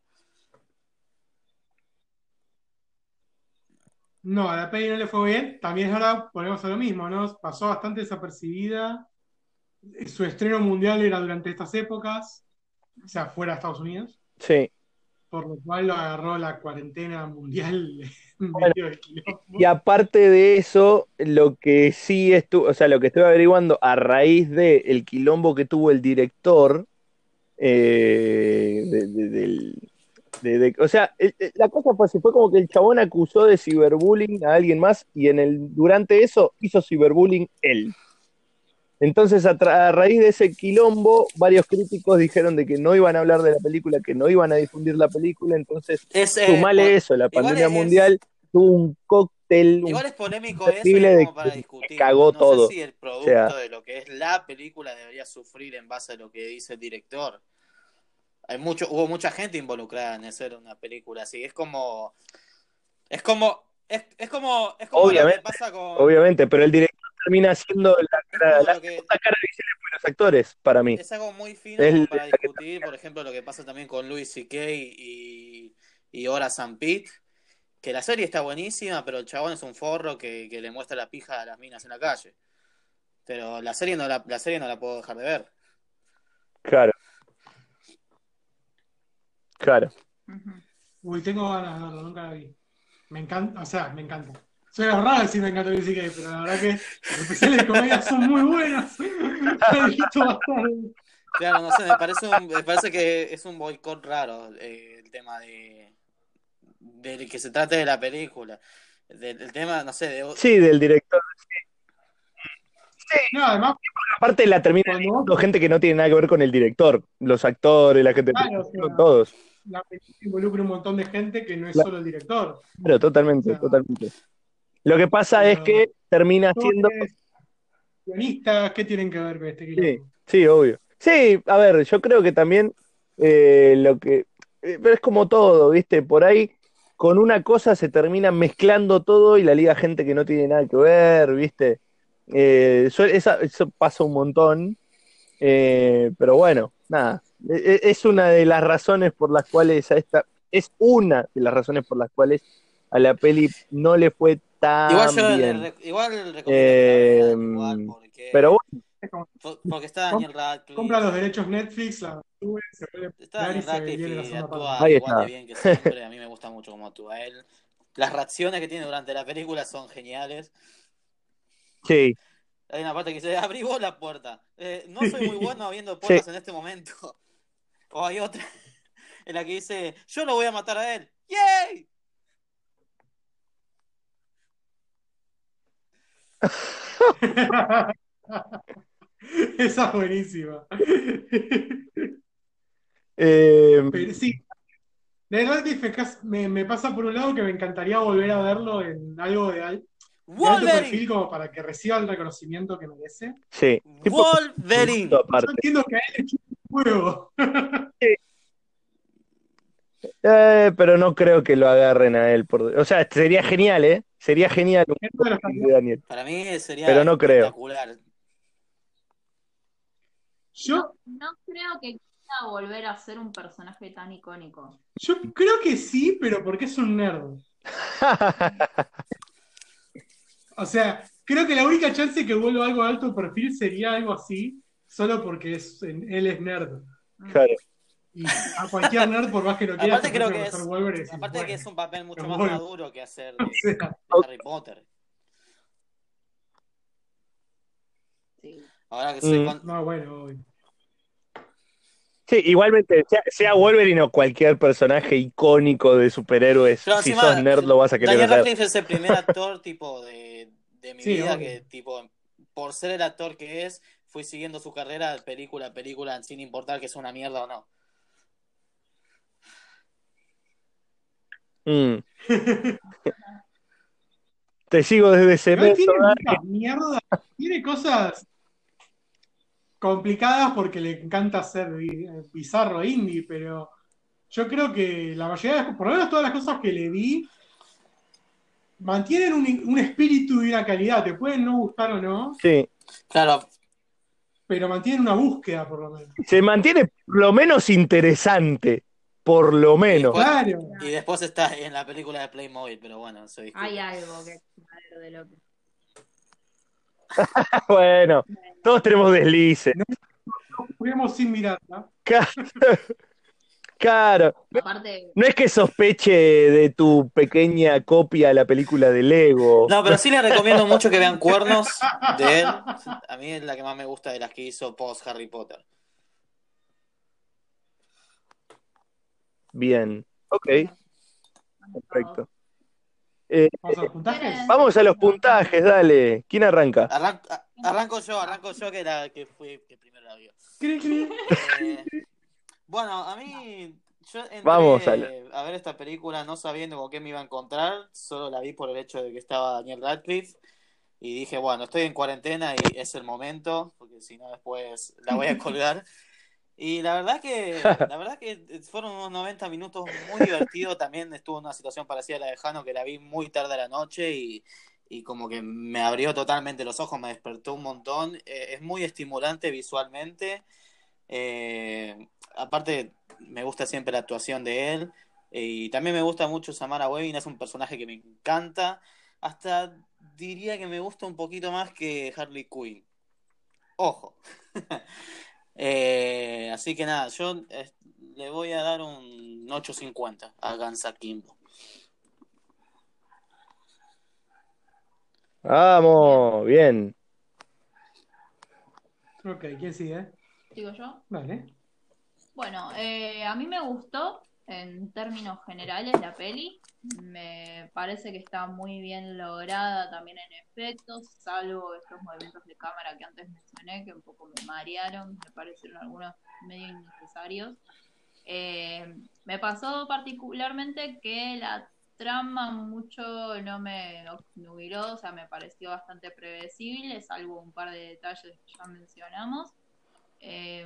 [SPEAKER 2] No, a la peli no le fue bien. También ahora ponemos a lo mismo, ¿no? Pasó bastante desapercibida. Su estreno mundial era durante estas épocas, o sea, fuera de Estados Unidos,
[SPEAKER 4] Sí.
[SPEAKER 2] Por lo cual lo agarró la cuarentena mundial en
[SPEAKER 4] Bueno,
[SPEAKER 2] medio del quilombo.
[SPEAKER 4] Y aparte de eso, lo que sí estuvo, o sea, lo que estoy averiguando a raíz de el quilombo que tuvo el director, eh, de- de- del- de- de- o sea, el- la cosa fue así, fue como que el chabón acusó de ciberbullying a alguien más y en el, durante eso hizo ciberbullying él. Entonces, a, raíz de ese quilombo, varios críticos dijeron de que no iban a hablar de la película, que no iban a difundir la película, entonces
[SPEAKER 5] Es, eh,
[SPEAKER 4] sumale eso, la pandemia
[SPEAKER 5] es-
[SPEAKER 4] mundial tuvo un cóctel,
[SPEAKER 5] Igual es polémico eso
[SPEAKER 4] de
[SPEAKER 5] como para
[SPEAKER 4] que
[SPEAKER 5] discutir.
[SPEAKER 4] cagó
[SPEAKER 5] no
[SPEAKER 4] todo.
[SPEAKER 5] sé si el producto
[SPEAKER 4] sea-
[SPEAKER 5] de lo que es la película debería sufrir en base a lo que dice el director. Hay mucho, hubo mucha gente involucrada en hacer una película así. Es como, es como, es, es como, es como lo
[SPEAKER 4] Obviamente,
[SPEAKER 5] que pasa con,
[SPEAKER 4] Obviamente, pero el director termina siendo la, cara- la
[SPEAKER 5] que,
[SPEAKER 4] segunda cara visible de los actores, para mí.
[SPEAKER 5] es algo muy fino
[SPEAKER 4] Es
[SPEAKER 5] para discutir, por ejemplo, lo que pasa también con Louis C.K. y, y Ora San Pete, que la serie está buenísima, pero el chabón es un forro que, que le muestra la pija a las minas en la calle. Pero la serie no la, la serie no la puedo dejar de ver.
[SPEAKER 4] Claro. Claro.
[SPEAKER 3] Ujú.
[SPEAKER 2] Uy, tengo ganas de verlo, nunca la vi. Me encanta, o sea, me encanta. Soy raro decir me encanta Luis C.K., pero la verdad que los especiales de comedia son muy buenos. He visto bastante.
[SPEAKER 5] Claro, no sé, me parece, un- me parece que es un boicot raro eh, el tema de, de que se trate de la película. Del, el tema, no sé, de,
[SPEAKER 4] Sí, del director.
[SPEAKER 2] No, además,
[SPEAKER 4] Aparte la termina
[SPEAKER 2] vos-
[SPEAKER 4] gente que no tiene nada que ver con el director. Los actores, la gente,
[SPEAKER 2] Claro, o sea,
[SPEAKER 4] todos.
[SPEAKER 2] la película involucra un montón de gente que no es
[SPEAKER 4] Claro.
[SPEAKER 2] solo el director.
[SPEAKER 4] Claro, totalmente,
[SPEAKER 2] O sea,
[SPEAKER 4] totalmente. Lo que pasa
[SPEAKER 2] pero-
[SPEAKER 4] es que termina siendo...
[SPEAKER 2] Guionistas, ¿qué tienen que ver con este
[SPEAKER 4] Sí, sí, obvio. Sí, a ver, yo creo que también eh, lo que... eh, pero es como todo, ¿viste? Por ahí con una cosa se termina mezclando todo y la liga gente que no tiene nada que ver, ¿viste? Eh, eso, esa- eso pasa un montón, eh, pero bueno, nada. E- e- Es una de las razones por las cuales a esta... Es una de las razones por las cuales a la peli no le fue tan
[SPEAKER 5] igual yo le
[SPEAKER 4] bien.
[SPEAKER 5] igual recomiendo
[SPEAKER 4] Eh,
[SPEAKER 5] igual porque,
[SPEAKER 4] Pero bueno,
[SPEAKER 5] porque está Daniel Radcliffe.
[SPEAKER 2] compra los derechos Netflix, la sube, se vuelve
[SPEAKER 5] Está Daniel Radcliffe y actúa.
[SPEAKER 4] Ahí
[SPEAKER 5] igual de bien que siempre. A mí me gusta mucho cómo actúa él. Las reacciones que tiene durante la película son geniales.
[SPEAKER 4] sí.
[SPEAKER 5] Hay una parte que dice, abrí vos la puerta. Eh, no soy muy bueno abriendo puertas en este momento. O hay otra en la que dice, yo lo voy a matar a él. ¡Yay!
[SPEAKER 2] Esa es buenísima.
[SPEAKER 4] Eh,
[SPEAKER 2] Pero sí, de Radcliffe cas- me, me pasa por un lado que me encantaría volver a verlo en algo de, al- de alto perfil
[SPEAKER 5] ¡Wolverine!
[SPEAKER 2] como para que reciba el reconocimiento que merece.
[SPEAKER 4] sí. Tipo,
[SPEAKER 5] ¡Wolverine!
[SPEAKER 2] Yo entiendo que a él le chupa un huevo.
[SPEAKER 4] Eh, pero no creo que lo agarren a él. Por... O sea, sería genial, ¿eh? Sería genial un
[SPEAKER 2] de
[SPEAKER 4] Daniel.
[SPEAKER 5] Para mí sería
[SPEAKER 4] Pero no creo.
[SPEAKER 5] espectacular.
[SPEAKER 2] Yo,
[SPEAKER 3] No creo que quiera volver a ser un personaje tan icónico.
[SPEAKER 2] yo creo que sí, pero porque es un nerd. O sea, creo que la única chance que vuelva algo de alto perfil sería algo así, solo porque es, él es nerd.
[SPEAKER 4] Claro.
[SPEAKER 2] Y a cualquier nerd, por más que lo quiera,
[SPEAKER 5] Aparte creo que es, aparte que es un papel mucho más maduro que hacer de,
[SPEAKER 2] o sea,
[SPEAKER 5] de Harry Potter.
[SPEAKER 3] Sí.
[SPEAKER 5] Ahora que sé
[SPEAKER 4] Mm.
[SPEAKER 2] No, bueno.
[SPEAKER 4] Sí, igualmente, sea, sea Wolverine o cualquier personaje icónico de superhéroes,
[SPEAKER 5] Pero
[SPEAKER 4] si
[SPEAKER 5] encima,
[SPEAKER 4] sos nerd lo vas a querer
[SPEAKER 5] Daniel
[SPEAKER 4] ver.
[SPEAKER 5] Radcliffe es el primer actor tipo de, de mi
[SPEAKER 2] Sí,
[SPEAKER 5] vida
[SPEAKER 2] obvio.
[SPEAKER 5] que tipo por ser el actor que es fui siguiendo su carrera película a película sin importar que sea una mierda o no.
[SPEAKER 4] Mm. Te sigo desde cemento.
[SPEAKER 2] tiene
[SPEAKER 4] dale.
[SPEAKER 2] mucha mierda. Tiene cosas complicadas porque le encanta ser bi- bizarro indie, pero yo creo que la mayoría, de, por lo menos todas las cosas que le vi, mantienen un, un espíritu y una calidad. Te pueden no gustar o no,
[SPEAKER 4] Sí.
[SPEAKER 5] Claro,
[SPEAKER 2] pero mantienen una búsqueda por lo menos.
[SPEAKER 4] Se mantiene por lo menos interesante. Por lo menos.
[SPEAKER 5] Pues-
[SPEAKER 2] Claro.
[SPEAKER 5] y después está en la película de Playmobil, pero bueno, discute.
[SPEAKER 3] Hay algo que es madero de loco.
[SPEAKER 4] Bueno, todos tenemos deslices.
[SPEAKER 2] Juguemos sin mirarla.
[SPEAKER 4] Claro.
[SPEAKER 3] Aparte,
[SPEAKER 4] No es que sospeche de tu pequeña copia a la película de Lego.
[SPEAKER 5] No, pero sí les recomiendo mucho que vean Cuernos de él. A mí es la que más me gusta de las que hizo post Harry Potter.
[SPEAKER 4] Bien. Ok, perfecto.
[SPEAKER 2] Vamos a los puntajes.
[SPEAKER 4] Vamos a los puntajes, dale. ¿Quién arranca?
[SPEAKER 5] Arranco yo, arranco yo que era que fui que primero la vio. Eh, bueno, a mí yo entré
[SPEAKER 4] Vamos a la-
[SPEAKER 5] a ver esta película no sabiendo con qué me iba a encontrar, solo la vi por el hecho de que estaba Daniel Radcliffe y dije, bueno, estoy en cuarentena y es el momento, porque si no después la voy a colgar. Y la verdad que la verdad que fueron unos 90 minutos muy divertidos, también estuvo en una situación parecida a la de Jano que la vi muy tarde a la noche y y como que me abrió totalmente los ojos, me despertó un montón. Eh, es muy estimulante visualmente. Eh, aparte, me gusta siempre la actuación de él. eh, y también me gusta mucho Samara Webbing, es un personaje que me encanta. Hasta diría que me gusta un poquito más que Harley Quinn. Ojo. Eh, así que nada, yo eh, le voy a dar un 8.50 a Gansa Kimbo.
[SPEAKER 4] Vamos, bien.
[SPEAKER 2] Ok, ¿quién sigue?
[SPEAKER 3] digo yo.
[SPEAKER 2] Dale.
[SPEAKER 3] Bueno, eh, a mí me gustó en términos generales la peli. Me parece que está muy bien lograda también en efectos, salvo estos movimientos de cámara que antes mencioné, que un poco me marearon, me parecieron algunos medio innecesarios. Eh, me pasó particularmente que la trama mucho no me obnubiló, o sea, me pareció bastante predecible, salvo un par de detalles que ya mencionamos. Eh,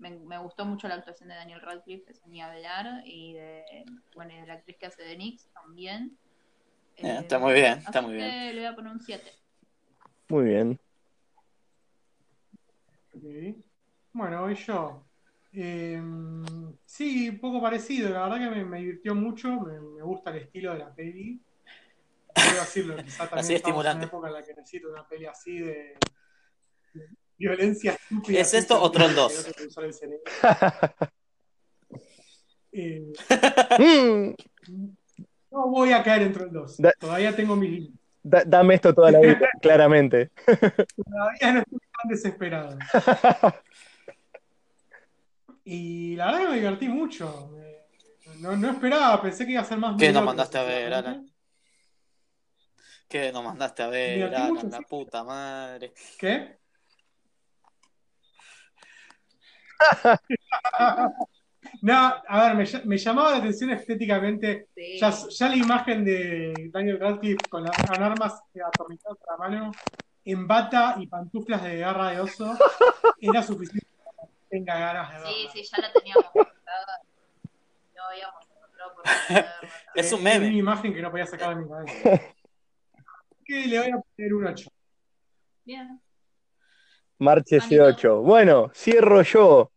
[SPEAKER 3] me, me gustó mucho la actuación de Daniel Radcliffe, eso ni hablar, y de, bueno, y de la actriz que hace de Nix también.
[SPEAKER 5] Eh, está muy bien, está muy bien.
[SPEAKER 3] le voy a poner un 7.
[SPEAKER 4] Muy bien.
[SPEAKER 2] Ok. Bueno, voy yo. Eh, sí, un poco parecido. La verdad que me, me divirtió mucho. Me, me gusta el estilo de la peli. Quiero decirlo, quizá también
[SPEAKER 5] Así
[SPEAKER 2] estamos en una época en la que necesito una peli así de, de violencia estúpida.
[SPEAKER 5] ¿Es esto o Tron
[SPEAKER 2] sentido,
[SPEAKER 5] 2?
[SPEAKER 2] que no te usar el cerebro. Eh,
[SPEAKER 4] Mm,
[SPEAKER 2] no voy a caer entre los dos.
[SPEAKER 4] Da-
[SPEAKER 2] Todavía tengo mis límites.
[SPEAKER 4] da- dame esto toda la vida, claramente.
[SPEAKER 2] Todavía no estoy tan desesperado. Y la verdad que me divertí mucho. No, no esperaba, pensé que iba a ser más
[SPEAKER 5] ¿Qué nos mandaste a ver. Alan? ¿Qué nos mandaste a ver, Alan? La puta madre.
[SPEAKER 2] ¿Qué? No, a ver, me, ll- me llamaba la atención estéticamente.
[SPEAKER 3] Sí.
[SPEAKER 2] Ya, ya la imagen de Daniel Radcliffe con las con armas atornilladas a la mano, en bata y pantuflas de garra de oso, era suficiente para que tenga ganas de verla.
[SPEAKER 3] Sí, sí, ya la teníamos. No habíamos.
[SPEAKER 5] Es un
[SPEAKER 2] Eh, Era una
[SPEAKER 5] meme.
[SPEAKER 2] imagen que no podía sacar de mi cabeza. que le voy a poner un 8.
[SPEAKER 3] Bien.
[SPEAKER 4] Marche
[SPEAKER 3] Ánimo.
[SPEAKER 4] 8. Bueno, cierro yo.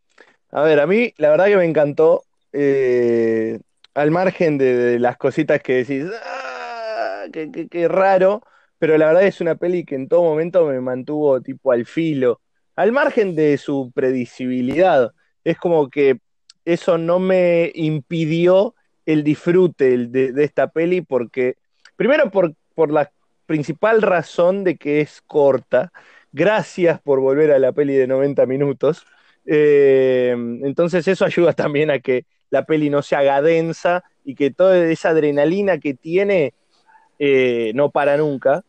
[SPEAKER 4] A ver, a mí la verdad que me encantó. eh, al margen de, de las cositas que decís, "Ah, qué, qué- qué raro, pero la verdad es una peli que en todo momento me mantuvo tipo al filo. Al margen de su predecibilidad. Es como que eso no me impidió el disfrute de, de esta peli porque, primero por, por la principal razón de que es corta. Gracias por volver a la peli de 90 minutos. Eh, entonces eso ayuda también a que la peli no se haga densa y que toda esa adrenalina que tiene eh, no para nunca.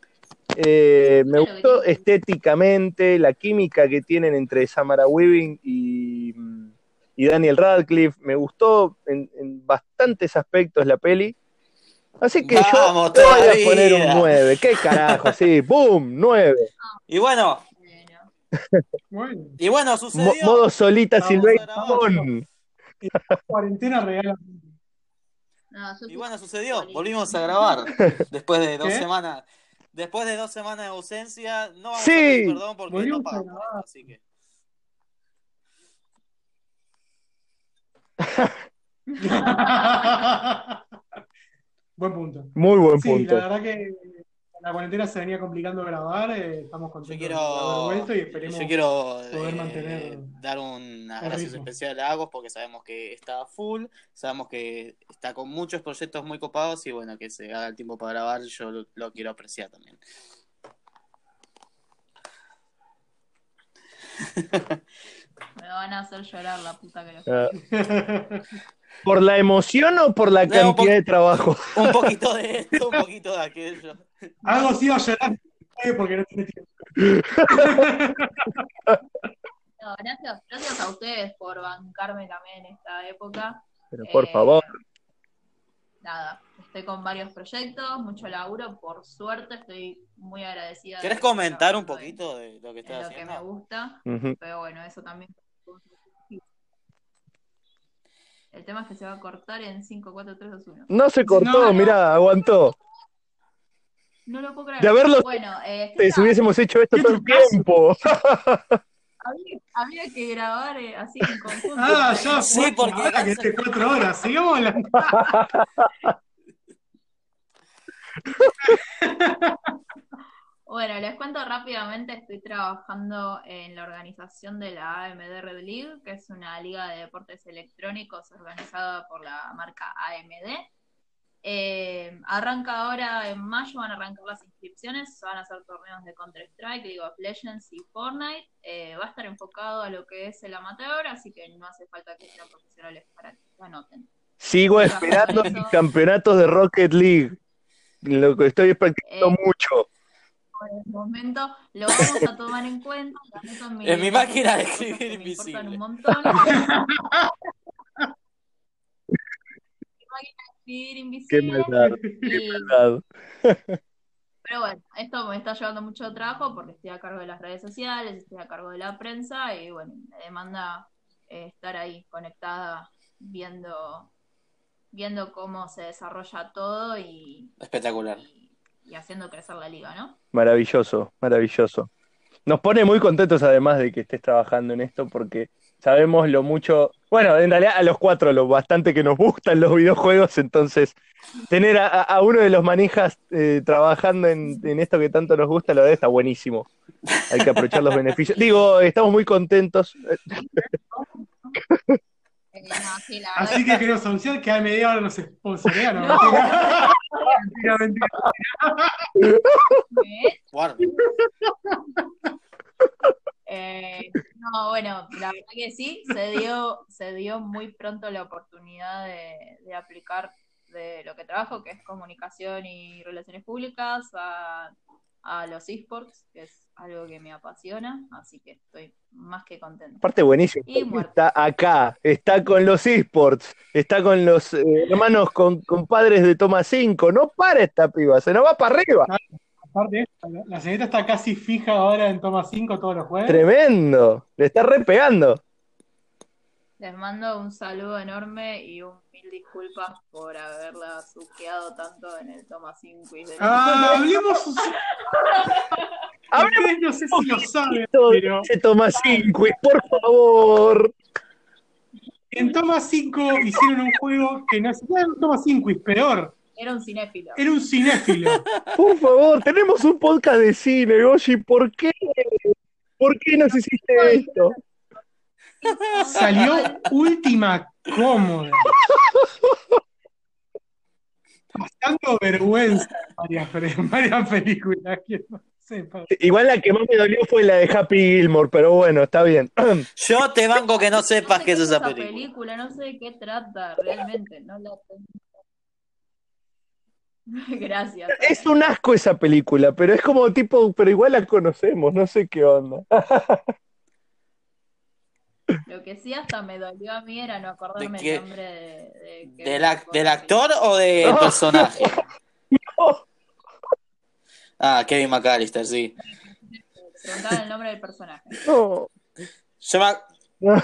[SPEAKER 4] Eh, me gustó estéticamente la química que tienen entre Samara Weaving y, y Daniel Radcliffe. Me gustó en, en bastantes aspectos la peli. Así que
[SPEAKER 5] Vamos,
[SPEAKER 4] yo voy a poner un 9. ¿Qué carajo? Sí, ¡boom! 9.
[SPEAKER 5] Y bueno, y bueno, sucedió.
[SPEAKER 4] modo solita
[SPEAKER 5] grabar.
[SPEAKER 2] cuarentena
[SPEAKER 3] no, yo
[SPEAKER 5] Y bueno, sucedió. Volvimos a grabar después de dos
[SPEAKER 2] ¿Qué?
[SPEAKER 5] semanas. Después de dos semanas de ausencia, no vamos
[SPEAKER 4] Sí.
[SPEAKER 5] a pedir perdón porque
[SPEAKER 2] Volvimos
[SPEAKER 5] no
[SPEAKER 2] a
[SPEAKER 5] pagamos así que.
[SPEAKER 2] Buen punto.
[SPEAKER 4] Muy buen
[SPEAKER 2] Sí,
[SPEAKER 4] punto.
[SPEAKER 2] la verdad que la cuarentena se venía complicando grabar. eh, estamos
[SPEAKER 5] Yo
[SPEAKER 2] contentos
[SPEAKER 5] quiero,
[SPEAKER 2] de vuelto y esperemos.
[SPEAKER 5] yo quiero
[SPEAKER 2] poder
[SPEAKER 5] eh,
[SPEAKER 2] mantener
[SPEAKER 5] dar unas gracias
[SPEAKER 2] ritmo.
[SPEAKER 5] especiales a Agos porque sabemos que está full, sabemos que está con muchos proyectos muy copados y bueno, que se haga el tiempo para grabar, yo lo, lo quiero apreciar también.
[SPEAKER 3] me van a hacer llorar la puta que lo
[SPEAKER 4] Ah, ¿Por la emoción o por la
[SPEAKER 5] No,
[SPEAKER 4] cantidad de trabajo?
[SPEAKER 5] Un poquito de esto, un poquito de aquello.
[SPEAKER 2] Algo sí va a llorar eh, porque no tiene tiempo.
[SPEAKER 3] No, gracias, gracias a ustedes por bancarme también en esta época.
[SPEAKER 4] Pero por
[SPEAKER 3] Eh,
[SPEAKER 4] favor.
[SPEAKER 3] Nada, estoy con varios proyectos, mucho laburo, por suerte estoy muy agradecida. de
[SPEAKER 5] ¿Querés comentar un poquito de lo que estás
[SPEAKER 3] lo que me
[SPEAKER 5] haciendo?
[SPEAKER 3] gusta, pero bueno, eso también. El tema es que se va a cortar en 5, 4, 3, 2, 1.
[SPEAKER 4] No se cortó,
[SPEAKER 2] No, no.
[SPEAKER 4] mirá, aguantó.
[SPEAKER 3] No lo puedo creer.
[SPEAKER 4] De haberlo-
[SPEAKER 3] Bueno, eh,
[SPEAKER 4] Si hubiésemos hecho esto
[SPEAKER 2] ¿Qué
[SPEAKER 4] todo el tiempo.
[SPEAKER 3] había, había que grabar eh, así en conjunto.
[SPEAKER 2] Ah, ya
[SPEAKER 5] Sí,
[SPEAKER 2] fue.
[SPEAKER 5] porque
[SPEAKER 2] ahora que esté cuatro horas. Sigamos hablando.
[SPEAKER 3] Bueno, les cuento rápidamente, estoy trabajando en la organización de la AMD Red League, que es una liga de deportes electrónicos organizada por la marca AMD. Eh, arranca ahora en mayo, van a arrancar las inscripciones, van a hacer torneos de Counter-Strike, League of Legends y Fortnite. Eh, va a estar enfocado a lo que es el amateur, así que no hace falta que sean profesionales para que se anoten.
[SPEAKER 4] Sigo esperando mis campeonatos de Rocket League. Lo que estoy practicando
[SPEAKER 3] Eh,
[SPEAKER 4] mucho.
[SPEAKER 3] por el momento lo vamos a tomar en cuenta. en
[SPEAKER 5] mi máquina de escribir
[SPEAKER 3] me importan
[SPEAKER 5] invisible.
[SPEAKER 3] un montón. Mi máquina
[SPEAKER 4] Qué maldad,
[SPEAKER 3] y-
[SPEAKER 4] qué maldad.
[SPEAKER 3] pero bueno, esto me está llevando mucho trabajo porque estoy a cargo de las redes sociales, estoy a cargo de la prensa y bueno, me demanda eh, estar ahí conectada viendo, viendo cómo se desarrolla todo y,
[SPEAKER 5] Espectacular.
[SPEAKER 3] y- y haciendo crecer la liga, ¿no?
[SPEAKER 4] Maravilloso, maravilloso. Nos pone muy contentos además de que estés trabajando en esto porque sabemos lo mucho, bueno, en realidad a los cuatro lo bastante que nos gustan los videojuegos, entonces tener a, a- a uno de los manijas eh, trabajando en, en esto que tanto nos gusta, la verdad está buenísimo. Hay que aprovechar los beneficios. Digo, estamos muy contentos.
[SPEAKER 3] No, sí, la verdad
[SPEAKER 2] Así que queremos anunciar que AMD ahora nos sponsorea. No,
[SPEAKER 3] No.
[SPEAKER 2] mentira, mentira.
[SPEAKER 3] Eh, no, bueno, la verdad que sí, se dio, se dio muy pronto la oportunidad de, de aplicar de lo que trabajo, que es comunicación y relaciones públicas, a, a los esports, que es algo que me apasiona, así que estoy más que contenta.
[SPEAKER 4] Aparte buenísimo.
[SPEAKER 3] Y.
[SPEAKER 4] Está acá, está con los esports, está con los eh, hermanos con, compadres de Toma 5. No para esta piba, se nos va para arriba.
[SPEAKER 2] Aparte, la- señorita está casi fija ahora en toma 5 todos los jueves.
[SPEAKER 4] Tremendo, le está re pegando.
[SPEAKER 3] Les mando un saludo enorme y un mil disculpas por haberla suqueado tanto en el toma 5 y de
[SPEAKER 2] Ah, hablemos. Ustedes no sé si lo saben, pero
[SPEAKER 4] Se Toma 5, por favor.
[SPEAKER 2] en Toma 5 hicieron un juego que no es Toma 5 y peor.
[SPEAKER 3] Era un cinéfilo.
[SPEAKER 2] Era un cinéfilo.
[SPEAKER 4] Por favor, tenemos un podcast de cine, Goshi. ¿Por qué? ¿Por qué nos hiciste esto?
[SPEAKER 2] Salió última cómoda. Pasando vergüenza en varias, varias películas, que sepan.
[SPEAKER 4] Igual la que más me dolió fue la de Happy Gilmore, pero bueno, está bien.
[SPEAKER 5] Yo te banco que no sepas
[SPEAKER 3] sé
[SPEAKER 5] qué es esa película.
[SPEAKER 3] No sé de qué trata realmente, no la tengo. Gracias.
[SPEAKER 4] Es un asco esa película, pero es como tipo, pero igual la conocemos, no sé qué onda.
[SPEAKER 3] Lo que sí hasta me dolió a mí era no acordarme
[SPEAKER 5] ¿De qué?
[SPEAKER 3] el nombre de, de-
[SPEAKER 5] ¿Del, ac- del actor o del personaje? Ah, Kevin McAllister, sí.
[SPEAKER 3] Preguntaba el nombre del personaje.
[SPEAKER 4] No.
[SPEAKER 5] Yo me,
[SPEAKER 3] No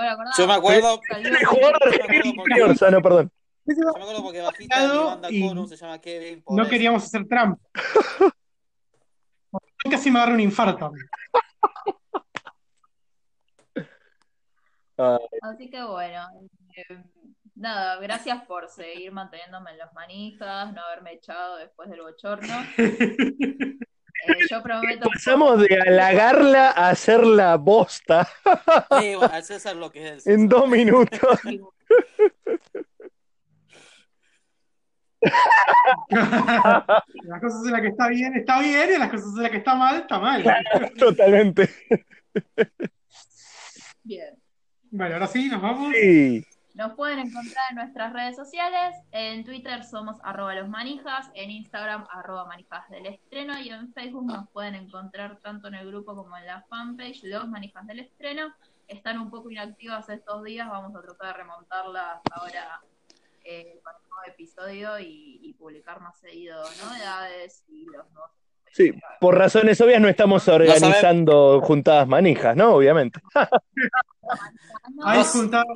[SPEAKER 3] me
[SPEAKER 5] yo me acuerdo.
[SPEAKER 4] El jugador de
[SPEAKER 5] Yo me acuerdo porque-
[SPEAKER 4] Juniors, ah, no, perdón.
[SPEAKER 5] Yo me acuerdo porque bajista de mi banda
[SPEAKER 2] Y
[SPEAKER 5] Corum se llama Kevin.
[SPEAKER 2] no
[SPEAKER 5] eso.
[SPEAKER 2] queríamos hacer Trump. Casi me agarró un infarto.
[SPEAKER 3] Así que bueno, eh, nada, gracias por seguir manteniéndome en los manijas, no haberme echado después del bochorno. Eh, yo prometo.
[SPEAKER 4] pasamos de halagarla a hacerla bosta
[SPEAKER 5] Sí, bueno, al César lo que es.
[SPEAKER 4] en dos minutos.
[SPEAKER 2] las cosas en las que está bien, está bien, y las cosas en las que está mal, está mal.
[SPEAKER 4] Totalmente.
[SPEAKER 3] Bien.
[SPEAKER 2] Bueno, ahora sí, nos vamos.
[SPEAKER 4] Sí.
[SPEAKER 3] Nos pueden encontrar en nuestras redes sociales. En Twitter somos arroba los manijas, en Instagram arroba manijas del estreno y en Facebook nos pueden encontrar tanto en el grupo como en la fanpage los manijas del estreno. Están un poco inactivas estos días, vamos a tratar de remontarlas ahora eh, con un nuevo episodio y, y publicar más seguido novedades y los nuevos.
[SPEAKER 4] Sí, por razones obvias no estamos organizando juntadas manijas, ¿no? Obviamente.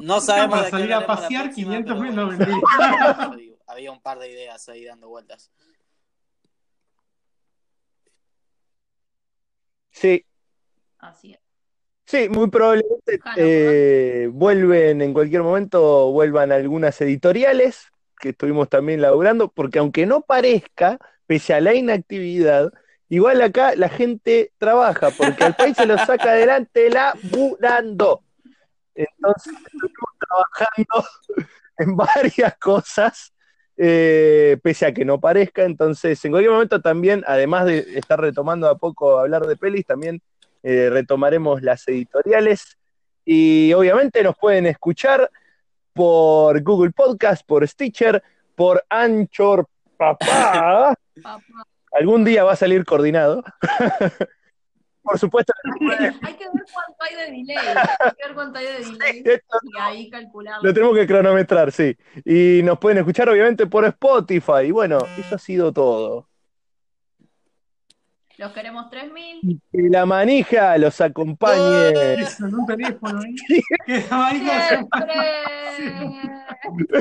[SPEAKER 5] No- sabemos
[SPEAKER 2] para salir a pasear
[SPEAKER 5] próxima,
[SPEAKER 2] 500
[SPEAKER 5] pero
[SPEAKER 2] mil, no
[SPEAKER 5] Había un par de ideas ahí dando vueltas.
[SPEAKER 4] Sí,
[SPEAKER 3] Así es.
[SPEAKER 4] Sí, muy probablemente eh, vuelven en cualquier momento, vuelvan algunas editoriales que estuvimos también laburando, porque aunque no parezca, pese a la inactividad, igual acá la gente trabaja, porque al país se lo saca adelante laburando. Entonces estuvimos trabajando en varias cosas, eh, pese a que no parezca. Entonces, en cualquier momento también, además de estar retomando a poco hablar de pelis, también eh, retomaremos las editoriales. Y obviamente nos pueden escuchar por Google Podcast, por Stitcher, por Anchor, papá.
[SPEAKER 3] Papá.
[SPEAKER 4] Algún día va a salir coordinado. por supuesto,
[SPEAKER 3] Hay que ver cuánto hay de delay. Hay que ver cuánto hay de delay. Y ahí calcularlo.
[SPEAKER 4] Lo tenemos que cronometrar, sí. Y nos pueden escuchar obviamente por Spotify. Y bueno, eso ha sido todo.
[SPEAKER 3] Los queremos 3000.
[SPEAKER 4] Que la manija los acompañe.
[SPEAKER 2] Eso, en un teléfono ahí. Que la marica se-
[SPEAKER 3] Siempre.